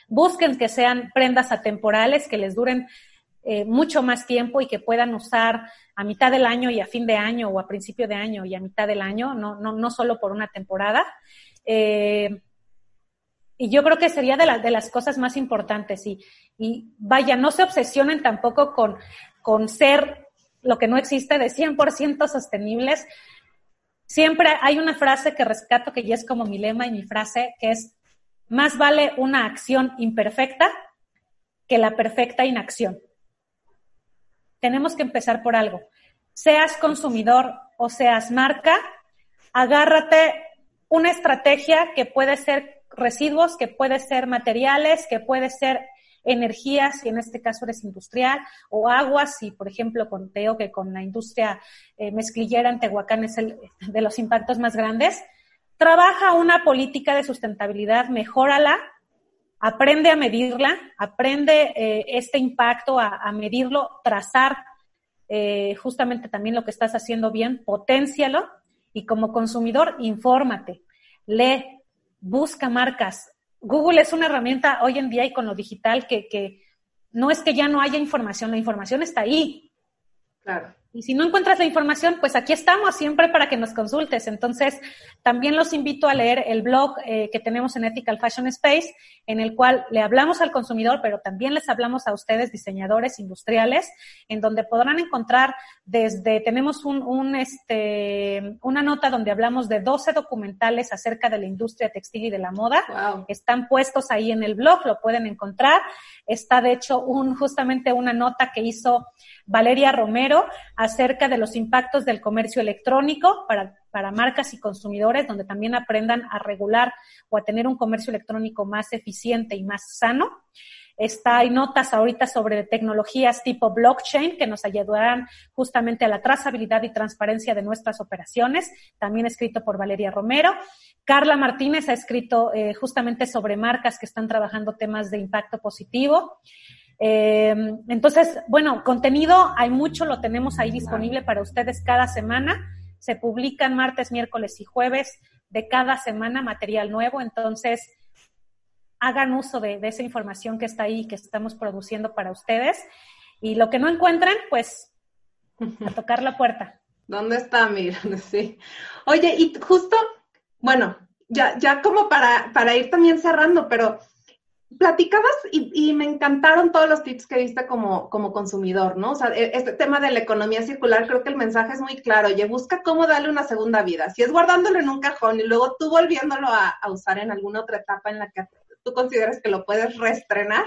Busquen que sean prendas atemporales, que les duren eh, mucho más tiempo y que puedan usar a mitad del año y a fin de año o a principio de año y a mitad del año, no, no, no solo por una temporada. Eh, y yo creo que sería de, de las cosas más importantes. Y, y, vaya, no se obsesionen tampoco con, con ser lo que no existe de 100% sostenibles. Siempre hay una frase que rescato que ya es como mi lema y mi frase, que es, más vale una acción imperfecta que la perfecta inacción. Tenemos que empezar por algo. Seas consumidor o seas marca, agárrate una estrategia que puede ser residuos, que puede ser materiales, que puede ser energías, si en este caso eres industrial, o aguas, si por ejemplo conteo que con la industria eh, mezclillera en Tehuacán es el de los impactos más grandes, trabaja una política de sustentabilidad, mejórala, aprende a medirla, aprende eh, este impacto a, medirlo, trazar eh, justamente también lo que estás haciendo bien, potencialo y como consumidor, infórmate, lee, busca marcas. Google es una herramienta hoy en día y con lo digital que no es que ya no haya información, la información está ahí. Claro. Y si no encuentras la información, pues aquí estamos siempre para que nos consultes. Entonces, también los invito a leer el blog eh, que tenemos en Ethical Fashion Space, en el cual le hablamos al consumidor, pero también les hablamos a ustedes, diseñadores industriales, en donde podrán encontrar desde, tenemos un, un, este, una nota donde hablamos de 12 documentales acerca de la industria textil y de la moda. Wow. Están puestos ahí en el blog, lo pueden encontrar. Está, de hecho, un, justamente una nota que hizo Valeria Romero acerca de los impactos del comercio electrónico para, para marcas y consumidores, donde también aprendan a regular o a tener un comercio electrónico más eficiente y más sano. Está, hay notas ahorita sobre tecnologías tipo blockchain que nos ayudarán justamente a la trazabilidad y transparencia de nuestras operaciones, también escrito por Valeria Romero. Carla Martínez ha escrito eh, justamente sobre marcas que están trabajando temas de impacto positivo. Eh, entonces, bueno, contenido hay mucho, lo tenemos ahí disponible para ustedes cada semana. Se publican martes, miércoles y jueves de cada semana material nuevo. Entonces, hagan uso de, de esa información que está ahí, que estamos produciendo para ustedes. Y lo que no encuentren, pues, a tocar la puerta. ¿Dónde está? Mira, sí. Oye, y justo, bueno, ya, ya como para, para ir también cerrando, pero platicabas y, me encantaron todos los tips que viste como, como consumidor, ¿no? O sea, e, este tema de la economía circular, creo que el mensaje es muy claro. Oye, busca cómo darle una segunda vida. Si es guardándolo en un cajón y luego tú volviéndolo a, a usar en alguna otra etapa en la que tú consideres que lo puedes reestrenar,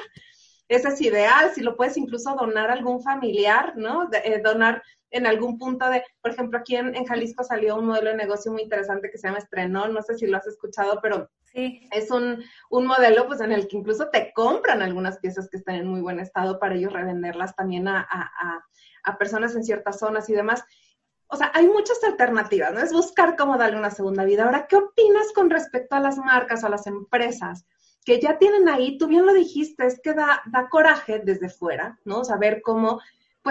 ese es ideal. Si lo puedes incluso donar a algún familiar, ¿no? De, eh, donar en algún punto de, por ejemplo, aquí en, en, Jalisco salió un modelo de negocio muy interesante que se llama Estrenón, no sé si lo has escuchado, pero sí. es un, un, modelo pues en el que incluso te compran algunas piezas que están en muy buen estado para ellos revenderlas también a, a, a personas en ciertas zonas y demás. O sea, hay muchas alternativas, ¿no? Es buscar cómo darle una segunda vida. Ahora, ¿qué opinas con respecto a las marcas, a las empresas? que ya tienen ahí, tú bien lo dijiste, es que da, da coraje desde fuera, ¿no? Saber cómo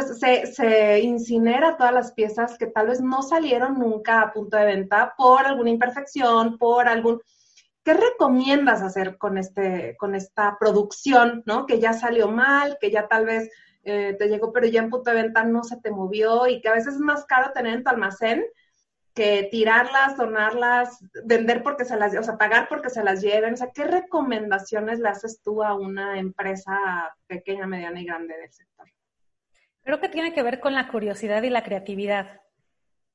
pues se, incinera todas las piezas que tal vez no salieron nunca a punto de venta por alguna imperfección, por algún... ¿Qué recomiendas hacer con, este, con esta producción, ¿no? Que ya salió mal, que ya tal vez eh, te llegó, pero ya en punto de venta no se te movió y que a veces es más caro tener en tu almacén que tirarlas, donarlas, vender porque se las, o sea, pagar porque se las lleven. O sea, ¿qué recomendaciones le haces tú a una empresa pequeña, mediana y grande del sector? Creo que tiene que ver con la curiosidad y la creatividad.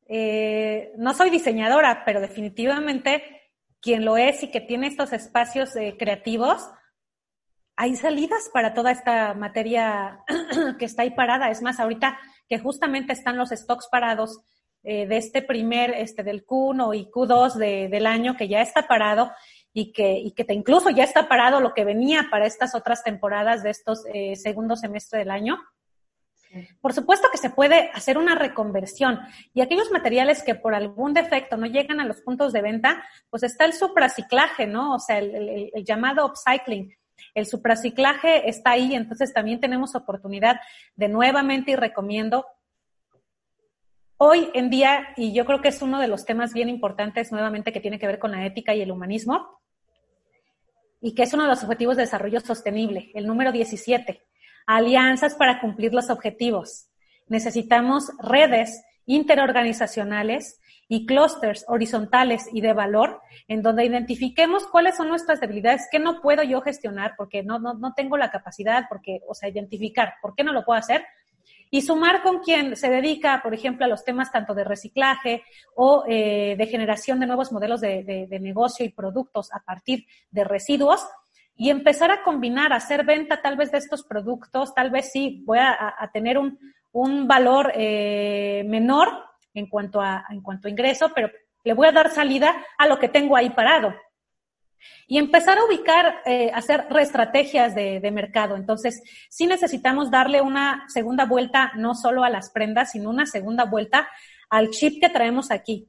Eh, no soy diseñadora, pero definitivamente quien lo es y que tiene estos espacios eh, creativos, hay salidas para toda esta materia que está ahí parada. Es más, ahorita que justamente están los stocks parados eh, de este primer, este del Q1 y Q2 de, del año, que ya está parado y que, y que te, incluso ya está parado lo que venía para estas otras temporadas de estos eh, segundo semestre del año. Por supuesto que se puede hacer una reconversión y aquellos materiales que por algún defecto no llegan a los puntos de venta, pues está el supraciclaje, ¿no? O sea, el, llamado upcycling. El supraciclaje está ahí, entonces también tenemos oportunidad de nuevamente y recomiendo hoy en día, y yo creo que es uno de los temas bien importantes nuevamente que tiene que ver con la ética y el humanismo, y que es uno de los objetivos de desarrollo sostenible, el número 17. Alianzas para cumplir los objetivos. Necesitamos redes interorganizacionales y clústeres horizontales y de valor, en donde identifiquemos cuáles son nuestras debilidades, qué no puedo yo gestionar porque no, no, no tengo la capacidad, porque, o sea, identificar por qué no lo puedo hacer, y sumar con quien se dedica, por ejemplo, a los temas tanto de reciclaje o eh, de generación de nuevos modelos de, negocio y productos a partir de residuos y empezar a combinar, a hacer venta tal vez de estos productos, tal vez sí voy a, tener un, un valor eh, menor en cuanto, a, en cuanto ingreso, pero le voy a dar salida a lo que tengo ahí parado. Y empezar a ubicar, eh, hacer reestrategias de, de, mercado. Entonces, sí necesitamos darle una segunda vuelta, no solo a las prendas, sino una segunda vuelta al chip que traemos aquí.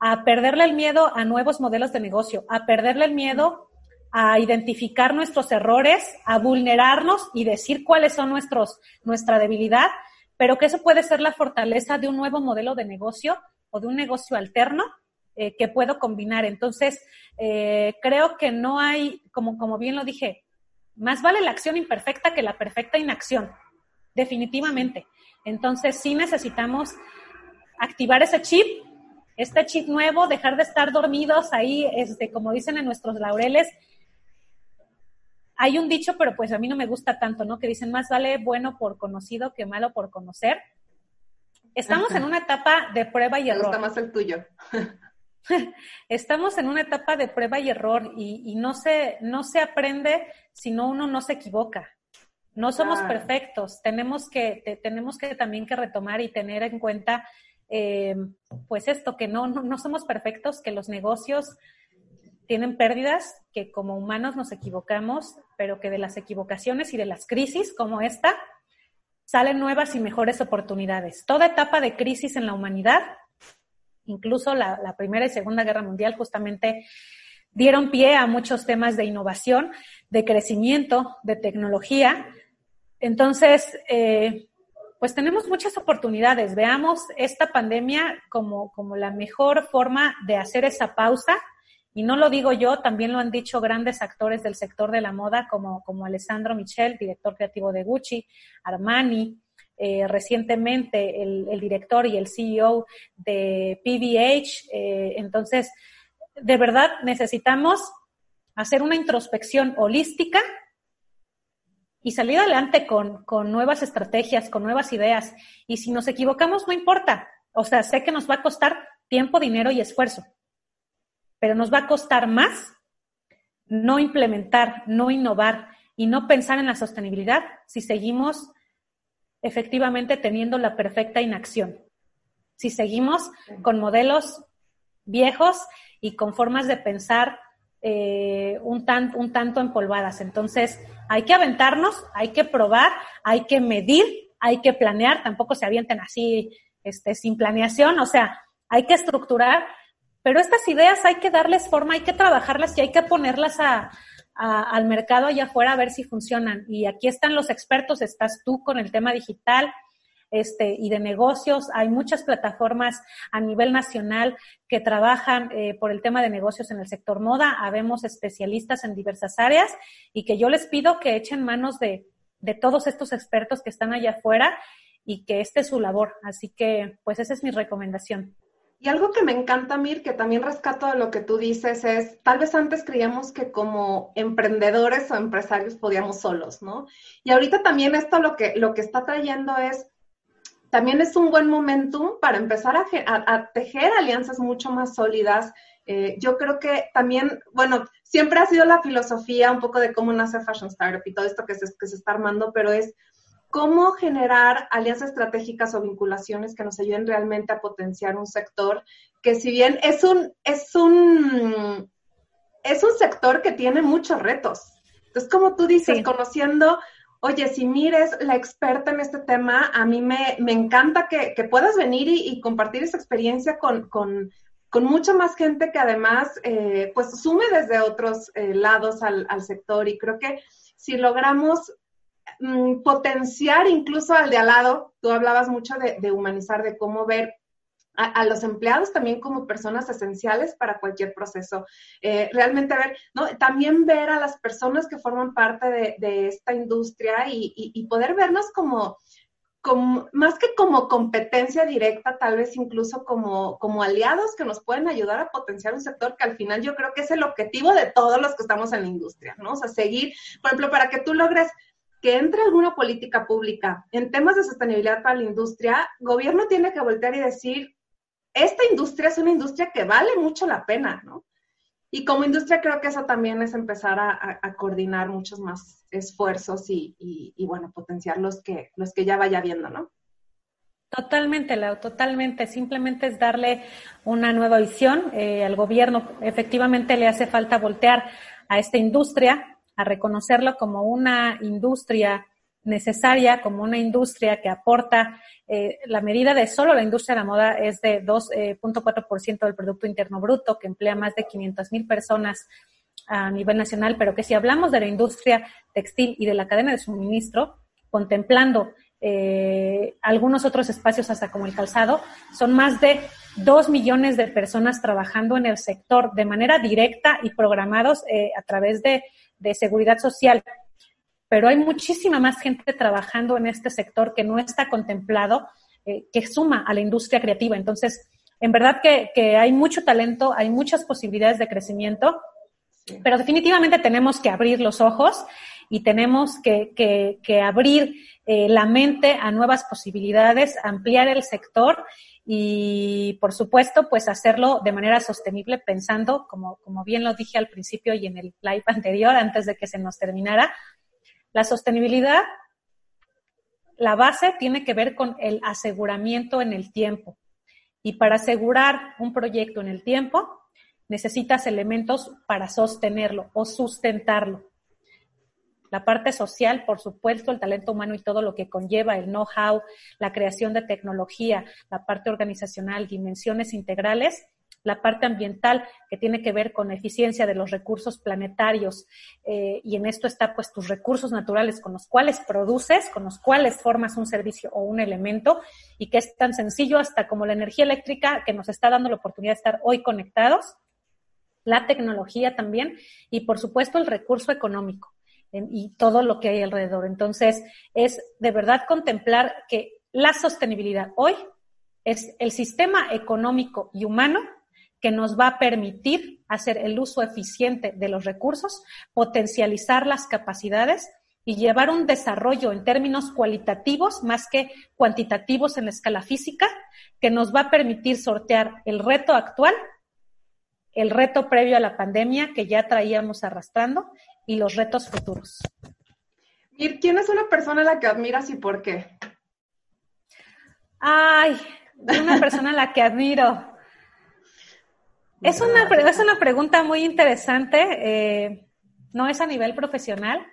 A perderle el miedo a nuevos modelos de negocio, a perderle el miedo a identificar nuestros errores, a vulnerarnos y decir cuáles son nuestros, nuestra debilidad pero que eso puede ser la fortaleza de un nuevo modelo de negocio o de un negocio alterno eh, que puedo combinar. Entonces, eh, creo que no hay, como, como bien lo dije, más vale la acción imperfecta que la perfecta inacción, definitivamente. Entonces, sí necesitamos activar ese chip, este chip nuevo, dejar de estar dormidos ahí, este, como dicen en nuestros laureles, hay un dicho, pero pues a mí no me gusta tanto, ¿no? Que dicen más vale bueno por conocido que malo por conocer. Estamos en una etapa de prueba y error. Me gusta más el tuyo. Estamos en una etapa de prueba y error y, no, se, no se aprende si no uno no se equivoca. No somos perfectos. Tenemos que, tenemos que también que retomar y tener en cuenta, eh, pues esto, que no, no somos perfectos, que los negocios tienen pérdidas, que como humanos nos equivocamos, pero que de las equivocaciones y de las crisis como esta salen nuevas y mejores oportunidades. Toda etapa de crisis en la humanidad, incluso la, Primera y Segunda Guerra Mundial, justamente dieron pie a muchos temas de innovación, de crecimiento, de tecnología. Entonces, eh, pues tenemos muchas oportunidades. Veamos esta pandemia como, como la mejor forma de hacer esa pausa y no lo digo yo, también lo han dicho grandes actores del sector de la moda como, como Alessandro Michel, director creativo de Gucci, Armani, eh, recientemente el, director y el CEO de PVH. Eh, entonces, de verdad necesitamos hacer una introspección holística y salir adelante con, con nuevas estrategias, con nuevas ideas. Y si nos equivocamos, no importa. O sea, sé que nos va a costar tiempo, dinero y esfuerzo pero nos va a costar más no implementar, no innovar y no pensar en la sostenibilidad si seguimos efectivamente teniendo la perfecta inacción. Si seguimos con modelos viejos y con formas de pensar eh, un, tanto empolvadas. Entonces, hay que aventarnos, hay que probar, hay que medir, hay que planear, tampoco se avienten así este, sin planeación, o sea, hay que estructurar pero estas ideas hay que darles forma, hay que trabajarlas y hay que ponerlas a, al mercado allá afuera a ver si funcionan. Y aquí están los expertos, estás tú con el tema digital, este, y de negocios. Hay muchas plataformas a nivel nacional que trabajan eh, por el tema de negocios en el sector moda. Habemos especialistas en diversas áreas y que yo les pido que echen manos de, de todos estos expertos que están allá afuera y que este es su labor. Así que, pues esa es mi recomendación. Y algo que me encanta, Mir, que también rescato de lo que tú dices es, tal vez antes creíamos que como emprendedores o empresarios podíamos solos, ¿no? Y ahorita también esto lo que, lo que está trayendo es, también es un buen momentum para empezar a, tejer alianzas mucho más sólidas. Eh, yo creo que también, bueno, siempre ha sido la filosofía un poco de cómo nace Fashion Startup y todo esto que se, que se está armando, pero es cómo generar alianzas estratégicas o vinculaciones que nos ayuden realmente a potenciar un sector que si bien es un, es un, es un sector que tiene muchos retos. Entonces, como tú dices, conociendo, oye, si mires la experta en este tema, a mí me, encanta que, puedas venir y, compartir esa experiencia con, mucha más gente que además, eh, pues, sume desde otros eh, lados al, al sector. Y creo que si logramos Mm, potenciar incluso al de al lado. Tú hablabas mucho de, humanizar, de cómo ver a, los empleados también como personas esenciales para cualquier proceso. Eh, realmente ver, ¿no? También ver a las personas que forman parte de, esta industria y, poder vernos como, como, más que como competencia directa, tal vez incluso como, como aliados que nos pueden ayudar a potenciar un sector que al final yo creo que es el objetivo de todos los que estamos en la industria, ¿no? O sea, seguir, por ejemplo, para que tú logres que entre alguna política pública en temas de sostenibilidad para la industria, gobierno tiene que voltear y decir, esta industria es una industria que vale mucho la pena, ¿no? Y como industria creo que eso también es empezar a, coordinar muchos más esfuerzos y, bueno, potenciar los que, los que ya vaya viendo, ¿no? Totalmente, Lau, totalmente. Simplemente es darle una nueva visión eh, al gobierno. Efectivamente le hace falta voltear a esta industria, a reconocerlo como una industria necesaria como una industria que aporta, eh, la medida de solo la industria de la moda es de 2.4% eh, del Producto Interno Bruto, que emplea más de 500 mil personas a nivel nacional, pero que si hablamos de la industria textil y de la cadena de suministro, contemplando eh, algunos otros espacios hasta como el calzado, son más de 2 millones de personas trabajando en el sector de manera directa y programados a través de, de seguridad social pero hay muchísima más gente trabajando en este sector que no está contemplado, eh, que suma a la industria creativa. Entonces, en verdad que, hay mucho talento, hay muchas posibilidades de crecimiento, pero definitivamente tenemos que abrir los ojos y tenemos que, abrir eh, la mente a nuevas posibilidades, ampliar el sector y, por supuesto, pues hacerlo de manera sostenible pensando, como, como bien lo dije al principio y en el live anterior, antes de que se nos terminara, la sostenibilidad, la base tiene que ver con el aseguramiento en el tiempo. Y para asegurar un proyecto en el tiempo, necesitas elementos para sostenerlo o sustentarlo. La parte social, por supuesto, el talento humano y todo lo que conlleva, el know-how, la creación de tecnología, la parte organizacional, dimensiones integrales, la parte ambiental que tiene que ver con eficiencia de los recursos planetarios. Eh, y en esto está pues tus recursos naturales con los cuales produces, con los cuales formas un servicio o un elemento y que es tan sencillo hasta como la energía eléctrica que nos está dando la oportunidad de estar hoy conectados, la tecnología también y por supuesto el recurso económico y todo lo que hay alrededor. Entonces es de verdad contemplar que la sostenibilidad hoy es el sistema económico y humano que nos va a permitir hacer el uso eficiente de los recursos, potencializar las capacidades y llevar un desarrollo en términos cualitativos más que cuantitativos en la escala física, que nos va a permitir sortear el reto actual, el reto previo a la pandemia que ya traíamos arrastrando y los retos futuros. Mir, ¿quién es una persona a la que admiras y por qué? Ay, una persona a la que admiro. Es una, es una pregunta muy interesante, eh, no es a nivel profesional.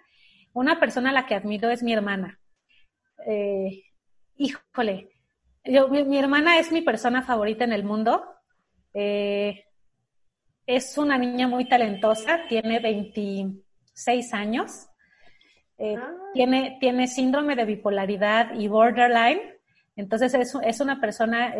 Una persona a la que admiro es mi hermana. Eh, híjole, yo, mi, hermana es mi persona favorita en el mundo. Eh, es una niña muy talentosa, tiene 26 años, ah. tiene, tiene síndrome de bipolaridad y borderline, entonces es, es una persona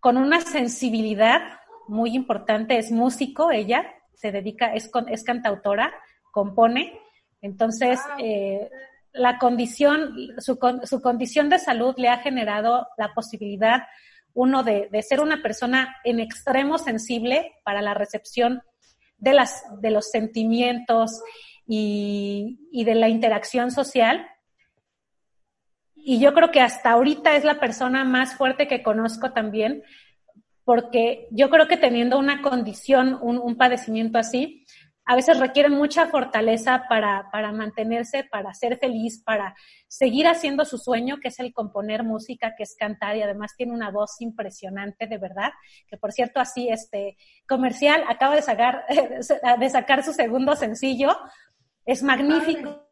con una sensibilidad muy importante, es músico ella, se dedica, es, es cantautora, compone, entonces eh, la condición, su, su, condición de salud le ha generado la posibilidad, uno, de, de, ser una persona en extremo sensible para la recepción de, las, de los sentimientos y, y de la interacción social, y yo creo que hasta ahorita es la persona más fuerte que conozco también, porque yo creo que teniendo una condición, un, padecimiento así, a veces requiere mucha fortaleza para, para, mantenerse, para ser feliz, para seguir haciendo su sueño, que es el componer música, que es cantar y además tiene una voz impresionante, de verdad, que por cierto así, este comercial, acaba de sacar, de sacar su segundo sencillo, es magnífico.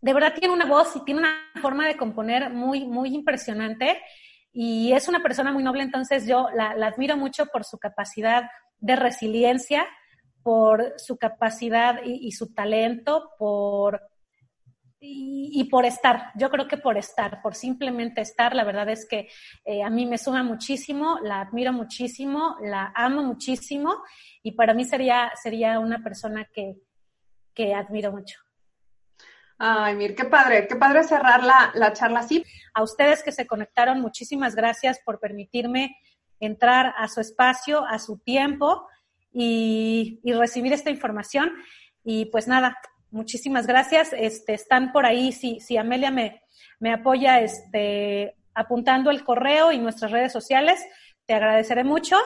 De verdad tiene una voz y tiene una forma de componer muy, muy impresionante. Y es una persona muy noble, entonces yo la, admiro mucho por su capacidad de resiliencia, por su capacidad y, su talento, por, y, por estar, yo creo que por estar, por simplemente estar, la verdad es que eh, a mí me suma muchísimo, la admiro muchísimo, la amo muchísimo y para mí sería, sería una persona que, que admiro mucho. Ay, Mir, qué padre, qué padre cerrar la, la charla así. A ustedes que se conectaron, muchísimas gracias por permitirme entrar a su espacio, a su tiempo y, y recibir esta información. Y pues nada, muchísimas gracias. Este, están por ahí, si, si Amelia me, me apoya este, apuntando el correo y nuestras redes sociales, te agradeceré mucho.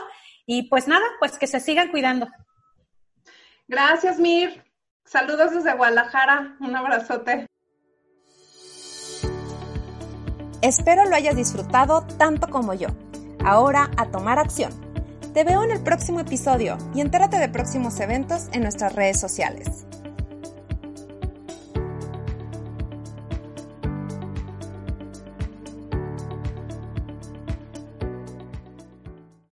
Y pues nada, pues que se sigan cuidando. Gracias, Mir. Saludos desde Guadalajara. Un abrazote. Espero lo hayas disfrutado tanto como yo. Ahora a tomar acción. Te veo en el próximo episodio y entérate de próximos eventos en nuestras redes sociales.